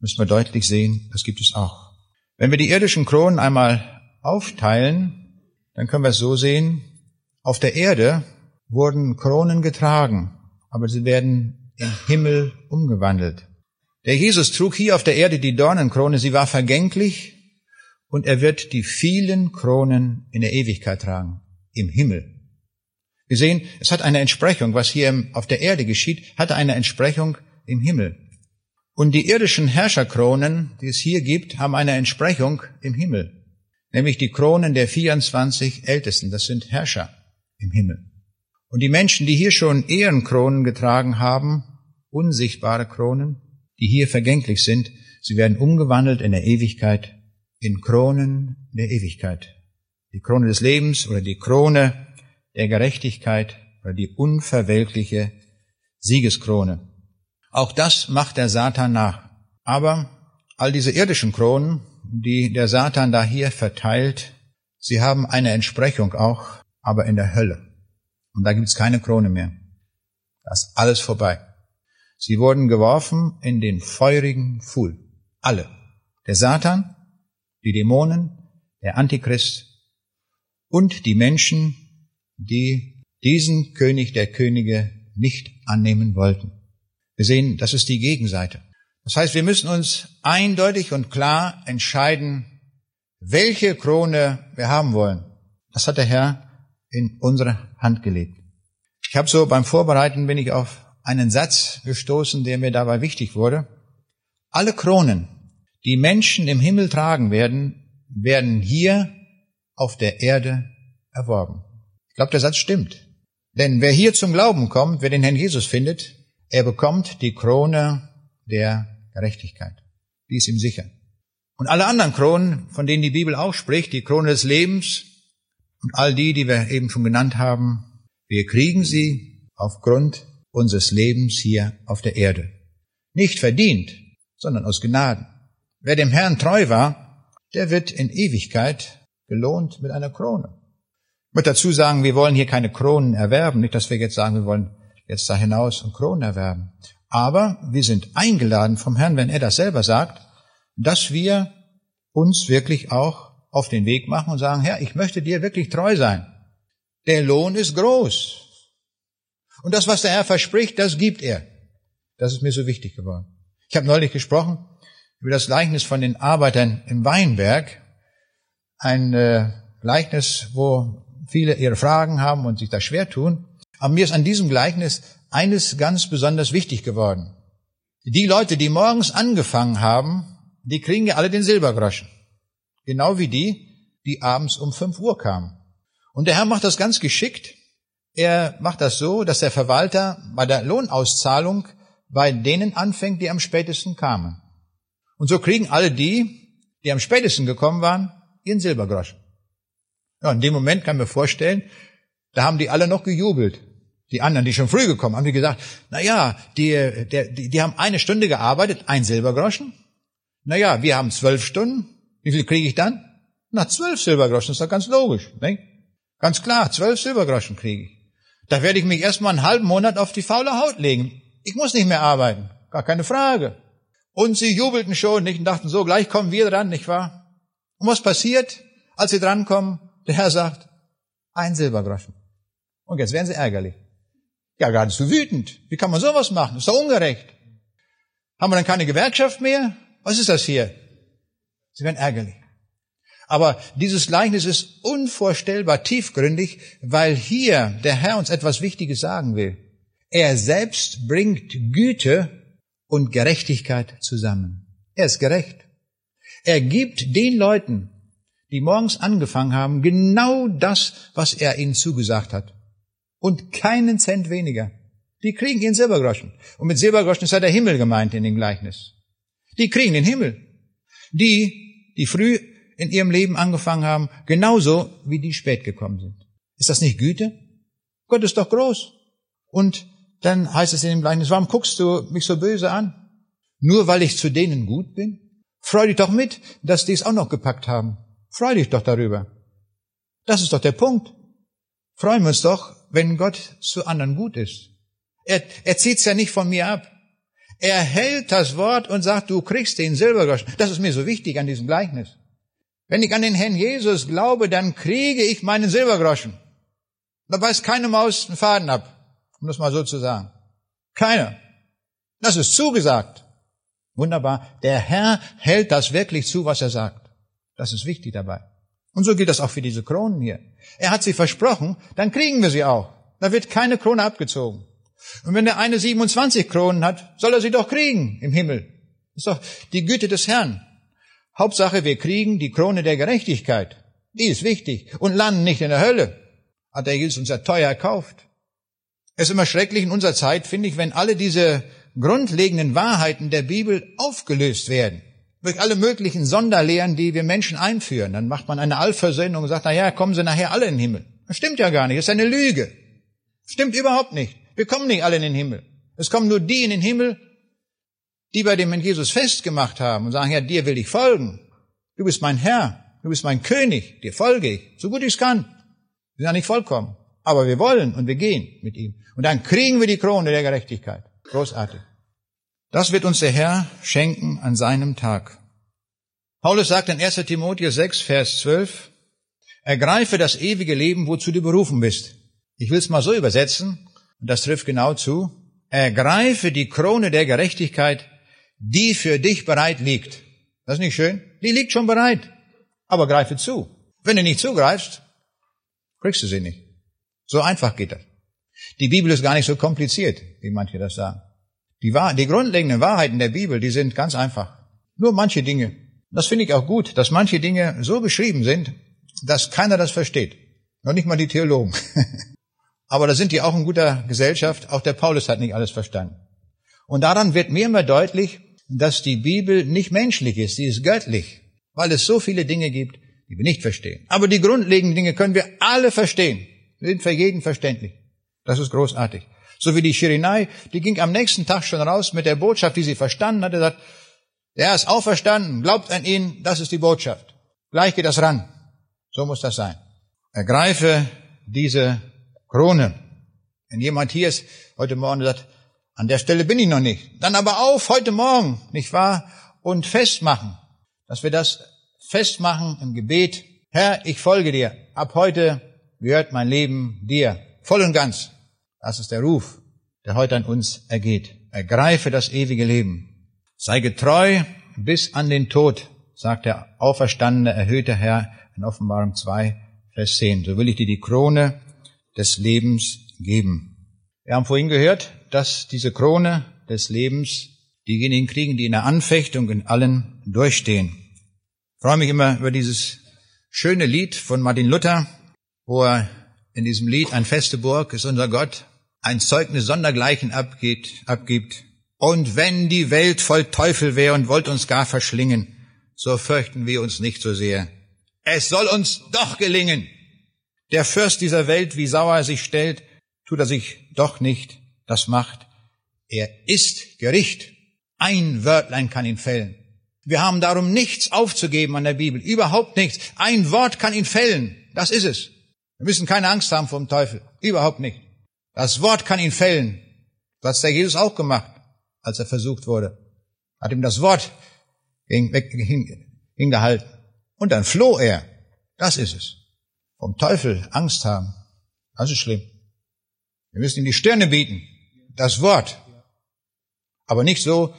Müssen wir deutlich sehen, das gibt es auch. Wenn wir die irdischen Kronen einmal aufteilen, dann können wir es so sehen, auf der Erde wurden Kronen getragen, aber sie werden im Himmel umgewandelt. Der Jesus trug hier auf der Erde die Dornenkrone, sie war vergänglich und er wird die vielen Kronen in der Ewigkeit tragen, im Himmel. Wir sehen, es hat eine Entsprechung, was hier auf der Erde geschieht, hat eine Entsprechung im Himmel. Und die irdischen Herrscherkronen, die es hier gibt, haben eine Entsprechung im Himmel nämlich die Kronen der 24 Ältesten, das sind Herrscher im Himmel. Und die Menschen, die hier schon Ehrenkronen getragen haben, unsichtbare Kronen, die hier vergänglich sind, sie werden umgewandelt in der Ewigkeit in Kronen der Ewigkeit. Die Krone des Lebens oder die Krone der Gerechtigkeit oder die unverwelkliche Siegeskrone. Auch das macht der Satan nach. Aber all diese irdischen Kronen die der Satan da hier verteilt, Sie haben eine Entsprechung auch, aber in der Hölle. Und da gibt's keine Krone mehr. Da ist alles vorbei. Sie wurden geworfen in den feurigen Pfuhl. Alle. Der Satan, die Dämonen, der Antichrist und die Menschen, die diesen König der Könige nicht annehmen wollten. Wir sehen, das ist die Gegenseite. Das heißt, wir müssen uns eindeutig und klar entscheiden, welche Krone wir haben wollen. Das hat der Herr in unsere Hand gelegt. Ich habe so beim Vorbereiten bin ich auf einen Satz gestoßen, der mir dabei wichtig wurde. Alle Kronen, die Menschen im Himmel tragen werden, werden hier auf der Erde erworben. Ich glaube, der Satz stimmt. Denn wer hier zum Glauben kommt, wer den Herrn Jesus findet, er bekommt die Krone der Gerechtigkeit. Die ist ihm sicher. Und alle anderen Kronen, von denen die Bibel auch spricht, die Krone des Lebens und all die, die wir eben schon genannt haben, wir kriegen sie aufgrund unseres Lebens hier auf der Erde. Nicht verdient, sondern aus Gnaden. Wer dem Herrn treu war, der wird in Ewigkeit gelohnt mit einer Krone. Ich möchte dazu sagen, wir wollen hier keine Kronen erwerben. Nicht, dass wir jetzt sagen, wir wollen jetzt da hinaus und Kronen erwerben. Aber wir sind eingeladen vom Herrn, wenn er das selber sagt, dass wir uns wirklich auch auf den Weg machen und sagen, Herr, ich möchte dir wirklich treu sein. Der Lohn ist groß. Und das, was der Herr verspricht, das gibt er. Das ist mir so wichtig geworden. Ich habe neulich gesprochen über das Gleichnis von den Arbeitern im Weinberg. Ein äh, Gleichnis, wo viele ihre Fragen haben und sich da schwer tun. Aber mir ist an diesem Gleichnis eines ganz besonders wichtig geworden. Die Leute, die morgens angefangen haben, die kriegen ja alle den Silbergroschen. Genau wie die, die abends um fünf Uhr kamen. Und der Herr macht das ganz geschickt. Er macht das so, dass der Verwalter bei der Lohnauszahlung bei denen anfängt, die am spätesten kamen. Und so kriegen alle die, die am spätesten gekommen waren, ihren Silbergroschen. Ja, in dem Moment kann man vorstellen, da haben die alle noch gejubelt. Die anderen, die schon früh gekommen, haben die gesagt, na ja, die, der, die, die haben eine Stunde gearbeitet, ein Silbergroschen. Naja, wir haben zwölf Stunden. Wie viel kriege ich dann? Na, zwölf Silbergroschen, ist doch ganz logisch. Ne? Ganz klar, zwölf Silbergroschen kriege ich. Da werde ich mich erstmal einen halben Monat auf die faule Haut legen. Ich muss nicht mehr arbeiten. Gar keine Frage. Und sie jubelten schon nicht und dachten so, gleich kommen wir dran, nicht wahr? Und was passiert, als sie drankommen? Der Herr sagt, ein Silbergroschen. Und jetzt werden sie ärgerlich. Ja, geradezu wütend. Wie kann man sowas machen? ist doch ungerecht. Haben wir dann keine Gewerkschaft mehr? Was ist das hier? Sie werden ärgerlich. Aber dieses Gleichnis ist unvorstellbar tiefgründig, weil hier der Herr uns etwas Wichtiges sagen will. Er selbst bringt Güte und Gerechtigkeit zusammen. Er ist gerecht. Er gibt den Leuten, die morgens angefangen haben, genau das, was er ihnen zugesagt hat. Und keinen Cent weniger. Die kriegen ihren Silbergroschen. Und mit Silbergroschen ist ja der Himmel gemeint in dem Gleichnis. Die kriegen den Himmel. Die, die früh in ihrem Leben angefangen haben, genauso wie die spät gekommen sind. Ist das nicht Güte? Gott ist doch groß. Und dann heißt es in dem Gleichnis, warum guckst du mich so böse an? Nur weil ich zu denen gut bin? Freu dich doch mit, dass die es auch noch gepackt haben. Freu dich doch darüber. Das ist doch der Punkt. Freuen wir uns doch, wenn Gott zu anderen gut ist. Er, er zieht's ja nicht von mir ab. Er hält das Wort und sagt, du kriegst den Silbergroschen. Das ist mir so wichtig an diesem Gleichnis. Wenn ich an den Herrn Jesus glaube, dann kriege ich meinen Silbergroschen. Da beißt keine Maus einen Faden ab, um das mal so zu sagen. Keiner. Das ist zugesagt. Wunderbar. Der Herr hält das wirklich zu, was er sagt. Das ist wichtig dabei. Und so gilt das auch für diese Kronen hier. Er hat sie versprochen, dann kriegen wir sie auch. Da wird keine Krone abgezogen. Und wenn der eine 27 Kronen hat, soll er sie doch kriegen im Himmel. Das ist doch die Güte des Herrn. Hauptsache, wir kriegen die Krone der Gerechtigkeit. Die ist wichtig. Und landen nicht in der Hölle. Hat der Jesus uns ja teuer erkauft. Es ist immer schrecklich in unserer Zeit, finde ich, wenn alle diese grundlegenden Wahrheiten der Bibel aufgelöst werden. Durch alle möglichen Sonderlehren, die wir Menschen einführen. Dann macht man eine Allversöhnung und sagt, na ja, kommen sie nachher alle in den Himmel. Das stimmt ja gar nicht. Das ist eine Lüge. Stimmt überhaupt nicht. Wir kommen nicht alle in den Himmel. Es kommen nur die in den Himmel, die bei dem Herrn Jesus festgemacht haben und sagen, ja, dir will ich folgen. Du bist mein Herr. Du bist mein König, dir folge ich, so gut ich kann. Wir sind ja nicht vollkommen. Aber wir wollen und wir gehen mit ihm. Und dann kriegen wir die Krone der Gerechtigkeit. Großartig. Das wird uns der Herr schenken an seinem Tag. Paulus sagt in 1 Timotheus 6, Vers 12, ergreife das ewige Leben, wozu du berufen bist. Ich will es mal so übersetzen, und das trifft genau zu, ergreife die Krone der Gerechtigkeit, die für dich bereit liegt. Das ist nicht schön? Die liegt schon bereit. Aber greife zu. Wenn du nicht zugreifst, kriegst du sie nicht. So einfach geht das. Die Bibel ist gar nicht so kompliziert, wie manche das sagen. Die, Wahr die grundlegenden Wahrheiten der Bibel, die sind ganz einfach. Nur manche Dinge. Das finde ich auch gut, dass manche Dinge so beschrieben sind, dass keiner das versteht. Noch nicht mal die Theologen. Aber da sind die auch in guter Gesellschaft. Auch der Paulus hat nicht alles verstanden. Und daran wird mir immer deutlich, dass die Bibel nicht menschlich ist, sie ist göttlich, weil es so viele Dinge gibt, die wir nicht verstehen. Aber die grundlegenden Dinge können wir alle verstehen, sind für jeden verständlich. Das ist großartig. So wie die Shirinai, die ging am nächsten Tag schon raus mit der Botschaft, die sie verstanden hatte, sagt, er ist auferstanden, glaubt an ihn, das ist die Botschaft. Gleich geht das ran. So muss das sein. Ergreife diese Krone. Wenn jemand hier ist, heute Morgen sagt, an der Stelle bin ich noch nicht. Dann aber auf heute Morgen, nicht wahr? Und festmachen, dass wir das festmachen im Gebet. Herr, ich folge dir. Ab heute gehört mein Leben dir. Voll und ganz. Das ist der Ruf, der heute an uns ergeht. Ergreife das ewige Leben. Sei getreu bis an den Tod, sagt der auferstandene, erhöhte Herr in Offenbarung 2, Vers 10. So will ich dir die Krone des Lebens geben. Wir haben vorhin gehört, dass diese Krone des Lebens diejenigen kriegen, die in der Anfechtung in allen durchstehen. Ich freue mich immer über dieses schöne Lied von Martin Luther, wo er in diesem Lied Ein feste Burg ist unser Gott ein Zeugnis sondergleichen abgeht, abgibt. Und wenn die Welt voll Teufel wäre und wollt uns gar verschlingen, so fürchten wir uns nicht so sehr. Es soll uns doch gelingen. Der Fürst dieser Welt, wie sauer er sich stellt, tut er sich doch nicht das macht. Er ist Gericht. Ein Wörtlein kann ihn fällen. Wir haben darum nichts aufzugeben an der Bibel. Überhaupt nichts. Ein Wort kann ihn fällen. Das ist es. Wir müssen keine Angst haben vom Teufel. Überhaupt nicht. Das Wort kann ihn fällen. Das hat der Jesus auch gemacht, als er versucht wurde. Hat ihm das Wort hingehalten. Und dann floh er. Das ist es. Vom Teufel Angst haben. Das ist schlimm. Wir müssen ihm die Stirne bieten. Das Wort. Aber nicht so,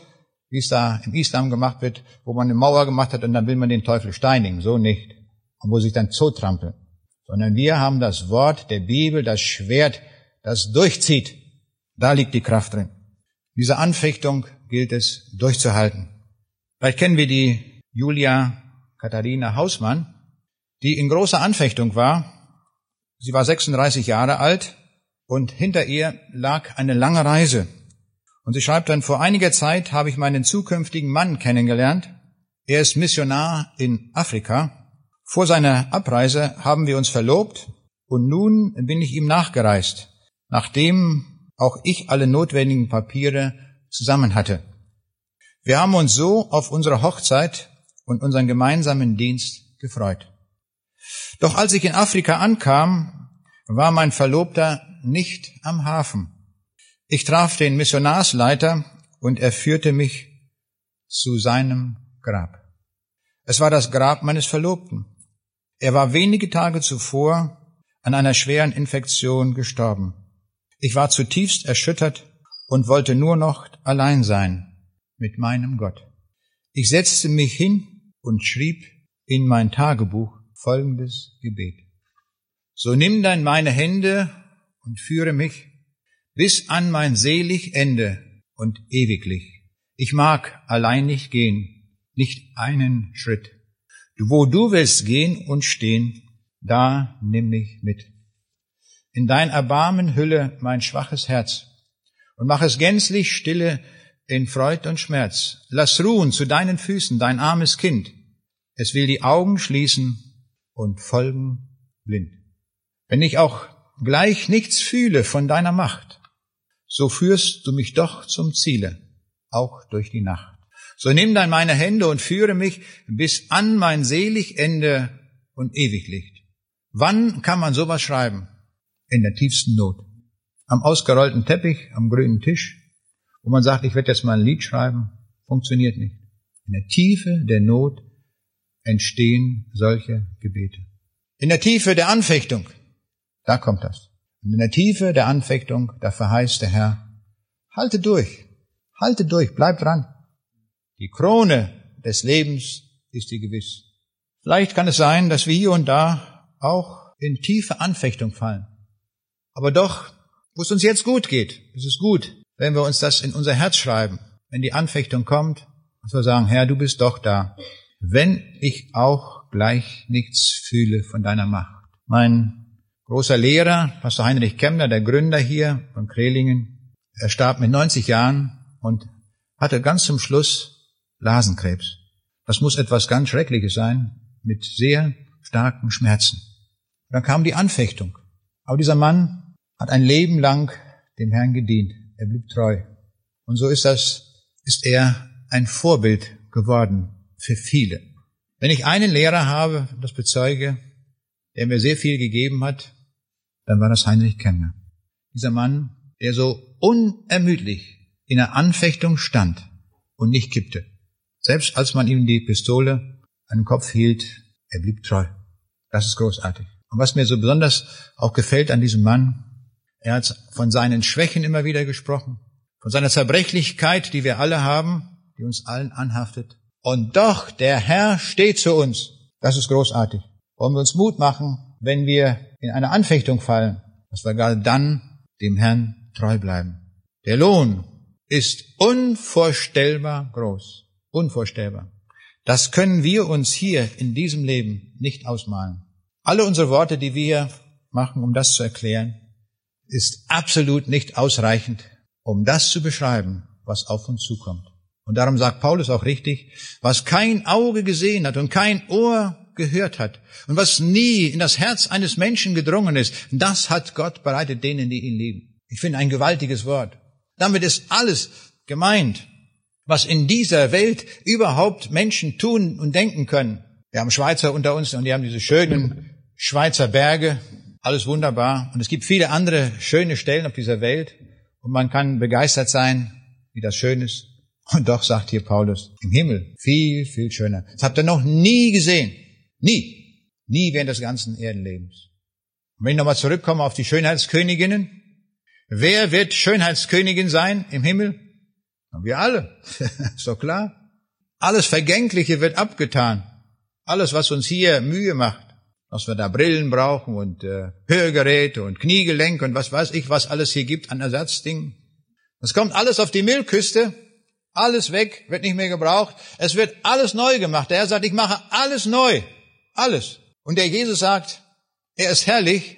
wie es da im Islam gemacht wird, wo man eine Mauer gemacht hat und dann will man den Teufel steinigen. So nicht. Und wo sich dann zotrampeln sondern wir haben das Wort der Bibel, das Schwert, das durchzieht. Da liegt die Kraft drin. Diese Anfechtung gilt es durchzuhalten. Vielleicht kennen wir die Julia Katharina Hausmann, die in großer Anfechtung war. Sie war 36 Jahre alt und hinter ihr lag eine lange Reise. Und sie schreibt dann, vor einiger Zeit habe ich meinen zukünftigen Mann kennengelernt. Er ist Missionar in Afrika vor seiner Abreise haben wir uns verlobt und nun bin ich ihm nachgereist, nachdem auch ich alle notwendigen Papiere zusammen hatte. Wir haben uns so auf unsere Hochzeit und unseren gemeinsamen Dienst gefreut. Doch als ich in Afrika ankam, war mein Verlobter nicht am Hafen. Ich traf den Missionarsleiter und er führte mich zu seinem Grab. Es war das Grab meines Verlobten. Er war wenige Tage zuvor an einer schweren Infektion gestorben. Ich war zutiefst erschüttert und wollte nur noch allein sein mit meinem Gott. Ich setzte mich hin und schrieb in mein Tagebuch folgendes Gebet. So nimm dein meine Hände und führe mich bis an mein selig Ende und ewiglich. Ich mag allein nicht gehen, nicht einen Schritt. Wo du willst gehen und stehen, da nimm mich mit. In dein Erbarmen hülle mein schwaches Herz und mach es gänzlich stille in Freud und Schmerz. Lass ruhen zu deinen Füßen dein armes Kind. Es will die Augen schließen und folgen blind. Wenn ich auch gleich nichts fühle von deiner Macht, so führst du mich doch zum Ziele, auch durch die Nacht. So nimm dann meine Hände und führe mich bis an mein selig Ende und Ewiglicht. Wann kann man sowas schreiben? In der tiefsten Not. Am ausgerollten Teppich, am grünen Tisch, wo man sagt, ich werde jetzt mal ein Lied schreiben, funktioniert nicht. In der Tiefe der Not entstehen solche Gebete. In der Tiefe der Anfechtung, da kommt das. Und in der Tiefe der Anfechtung, da verheißt der Herr, halte durch, halte durch, bleib dran. Die Krone des Lebens ist dir gewiss. Vielleicht kann es sein, dass wir hier und da auch in tiefe Anfechtung fallen. Aber doch, wo es uns jetzt gut geht, ist es gut, wenn wir uns das in unser Herz schreiben. Wenn die Anfechtung kommt, dass wir sagen, Herr, du bist doch da. Wenn ich auch gleich nichts fühle von deiner Macht. Mein großer Lehrer, Pastor Heinrich Kemmler, der Gründer hier von Krelingen, er starb mit 90 Jahren und hatte ganz zum Schluss Blasenkrebs. Das muss etwas ganz Schreckliches sein, mit sehr starken Schmerzen. dann kam die Anfechtung. Aber dieser Mann hat ein Leben lang dem Herrn gedient. Er blieb treu. Und so ist das, ist er ein Vorbild geworden für viele. Wenn ich einen Lehrer habe, das bezeuge, der mir sehr viel gegeben hat, dann war das Heinrich Kemmler. Dieser Mann, der so unermüdlich in der Anfechtung stand und nicht kippte. Selbst als man ihm die Pistole an den Kopf hielt, er blieb treu. Das ist großartig. Und was mir so besonders auch gefällt an diesem Mann, er hat von seinen Schwächen immer wieder gesprochen, von seiner Zerbrechlichkeit, die wir alle haben, die uns allen anhaftet. Und doch, der Herr steht zu uns. Das ist großartig. Wollen wir uns Mut machen, wenn wir in eine Anfechtung fallen, dass wir gerade dann dem Herrn treu bleiben. Der Lohn ist unvorstellbar groß. Unvorstellbar. Das können wir uns hier in diesem Leben nicht ausmalen. Alle unsere Worte, die wir machen, um das zu erklären, ist absolut nicht ausreichend, um das zu beschreiben, was auf uns zukommt. Und darum sagt Paulus auch richtig, was kein Auge gesehen hat und kein Ohr gehört hat und was nie in das Herz eines Menschen gedrungen ist, das hat Gott bereitet denen, die ihn lieben. Ich finde ein gewaltiges Wort. Damit ist alles gemeint was in dieser Welt überhaupt Menschen tun und denken können. Wir haben Schweizer unter uns und die haben diese schönen Schweizer Berge, alles wunderbar. Und es gibt viele andere schöne Stellen auf dieser Welt und man kann begeistert sein, wie das schön ist. Und doch sagt hier Paulus, im Himmel viel, viel schöner. Das habt ihr noch nie gesehen. Nie. Nie während des ganzen Erdenlebens. Und wenn ich nochmal zurückkomme auf die Schönheitsköniginnen. Wer wird Schönheitskönigin sein im Himmel? Wir alle. Ist doch klar. Alles Vergängliche wird abgetan. Alles, was uns hier Mühe macht, was wir da Brillen brauchen und äh, Hörgeräte und Kniegelenk und was weiß ich, was alles hier gibt an Ersatzdingen. Das kommt alles auf die Müllküste, alles weg, wird nicht mehr gebraucht. Es wird alles neu gemacht. Der Herr sagt, ich mache alles neu. Alles. Und der Jesus sagt, er ist herrlich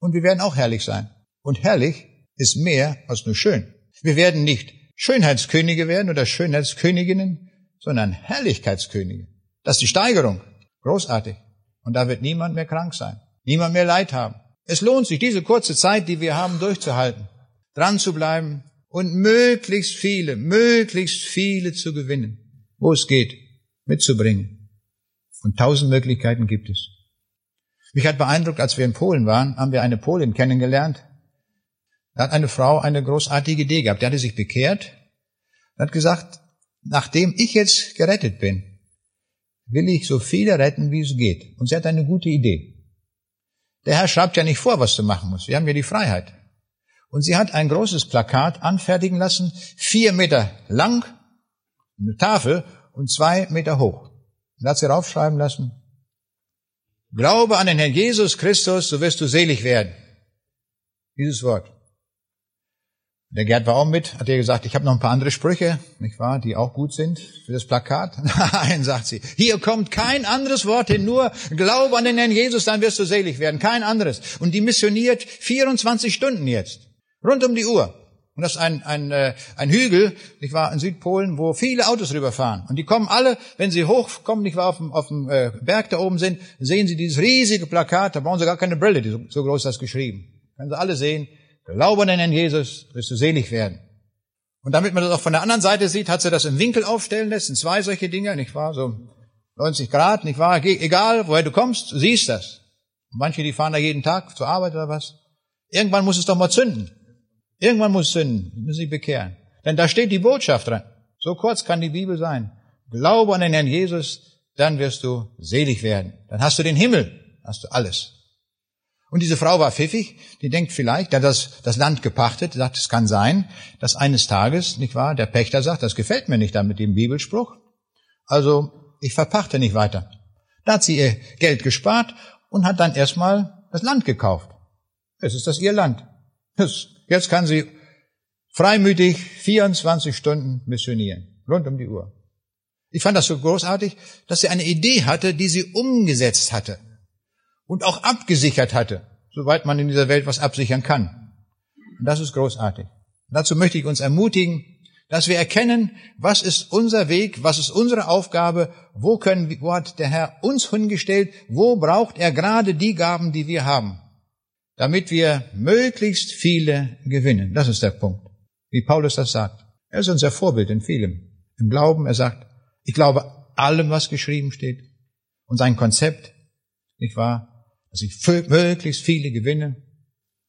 und wir werden auch herrlich sein. Und herrlich ist mehr als nur schön. Wir werden nicht Schönheitskönige werden oder Schönheitsköniginnen, sondern Herrlichkeitskönige. Das ist die Steigerung. Großartig. Und da wird niemand mehr krank sein. Niemand mehr Leid haben. Es lohnt sich, diese kurze Zeit, die wir haben, durchzuhalten. Dran zu bleiben und möglichst viele, möglichst viele zu gewinnen. Wo es geht. Mitzubringen. Und tausend Möglichkeiten gibt es. Mich hat beeindruckt, als wir in Polen waren, haben wir eine Polin kennengelernt, da hat eine Frau eine großartige Idee gehabt. Die hatte sich bekehrt und hat gesagt, nachdem ich jetzt gerettet bin, will ich so viele retten, wie es geht. Und sie hat eine gute Idee. Der Herr schreibt ja nicht vor, was du machen musst. Wir haben ja die Freiheit. Und sie hat ein großes Plakat anfertigen lassen, vier Meter lang, eine Tafel und zwei Meter hoch. Und hat sie raufschreiben lassen, Glaube an den Herrn Jesus Christus, so wirst du selig werden. Dieses Wort. Der Gerd war auch mit, hat ihr gesagt, ich habe noch ein paar andere Sprüche, nicht wahr, die auch gut sind für das Plakat. Nein, sagt sie. Hier kommt kein anderes Wort hin, nur Glaube an den Herrn Jesus, dann wirst du selig werden. Kein anderes. Und die missioniert 24 Stunden jetzt. Rund um die Uhr. Und das ist ein, ein, äh, ein Hügel, nicht wahr, in Südpolen, wo viele Autos rüberfahren. Und die kommen alle, wenn sie hochkommen, nicht wahr, auf dem, auf dem äh, Berg da oben sind, sehen sie dieses riesige Plakat, da brauchen sie gar keine Brille, die so, so groß ist das geschrieben. Können sie alle sehen, Glaube an den Herrn Jesus, wirst du selig werden. Und damit man das auch von der anderen Seite sieht, hat sie das im Winkel aufstellen lassen, zwei solche Dinger, nicht wahr? So 90 Grad, nicht wahr? Egal, woher du kommst, du siehst das. Manche, die fahren da jeden Tag zur Arbeit oder was. Irgendwann muss es doch mal zünden. Irgendwann muss es zünden, müssen sie bekehren. Denn da steht die Botschaft dran. So kurz kann die Bibel sein. Glaube an den Herrn Jesus, dann wirst du selig werden. Dann hast du den Himmel, hast du alles. Und diese Frau war pfiffig, die denkt vielleicht, hat das, das Land gepachtet, sagt, es kann sein, dass eines Tages, nicht wahr, der Pächter sagt, das gefällt mir nicht da mit dem Bibelspruch. Also, ich verpachte nicht weiter. Da hat sie ihr Geld gespart und hat dann erstmal das Land gekauft. Jetzt ist das ihr Land. Jetzt kann sie freimütig 24 Stunden missionieren, rund um die Uhr. Ich fand das so großartig, dass sie eine Idee hatte, die sie umgesetzt hatte und auch abgesichert hatte, soweit man in dieser Welt was absichern kann. Und das ist großartig. Dazu möchte ich uns ermutigen, dass wir erkennen, was ist unser Weg, was ist unsere Aufgabe, wo können, wo hat der Herr uns hingestellt, wo braucht er gerade die Gaben, die wir haben, damit wir möglichst viele gewinnen. Das ist der Punkt. Wie Paulus das sagt. Er ist unser Vorbild in vielem. Im Glauben, er sagt, ich glaube allem, was geschrieben steht. Und sein Konzept, nicht wahr, dass ich möglichst viele gewinne.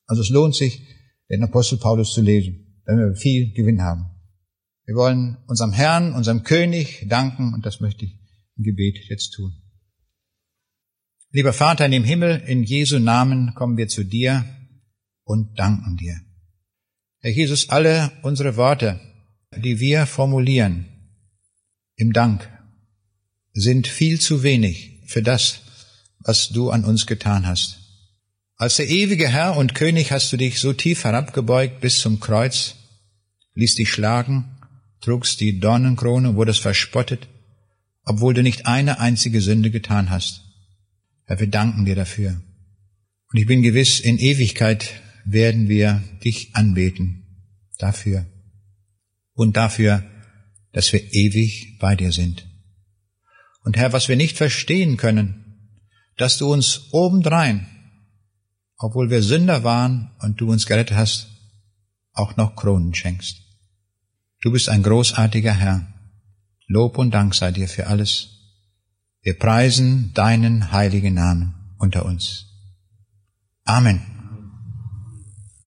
Also es lohnt sich, den Apostel Paulus zu lesen, wenn wir viel Gewinn haben. Wir wollen unserem Herrn, unserem König danken und das möchte ich im Gebet jetzt tun. Lieber Vater in dem Himmel, in Jesu Namen kommen wir zu dir und danken dir. Herr Jesus, alle unsere Worte, die wir formulieren im Dank, sind viel zu wenig für das, was du an uns getan hast. Als der ewige Herr und König hast du dich so tief herabgebeugt bis zum Kreuz, ließ dich schlagen, trugst die Dornenkrone, wurdest verspottet, obwohl du nicht eine einzige Sünde getan hast. Herr, wir danken dir dafür. Und ich bin gewiss, in Ewigkeit werden wir dich anbeten dafür und dafür, dass wir ewig bei dir sind. Und Herr, was wir nicht verstehen können, dass du uns obendrein, obwohl wir Sünder waren und du uns gerettet hast, auch noch Kronen schenkst. Du bist ein großartiger Herr. Lob und Dank sei dir für alles. Wir preisen deinen heiligen Namen unter uns. Amen.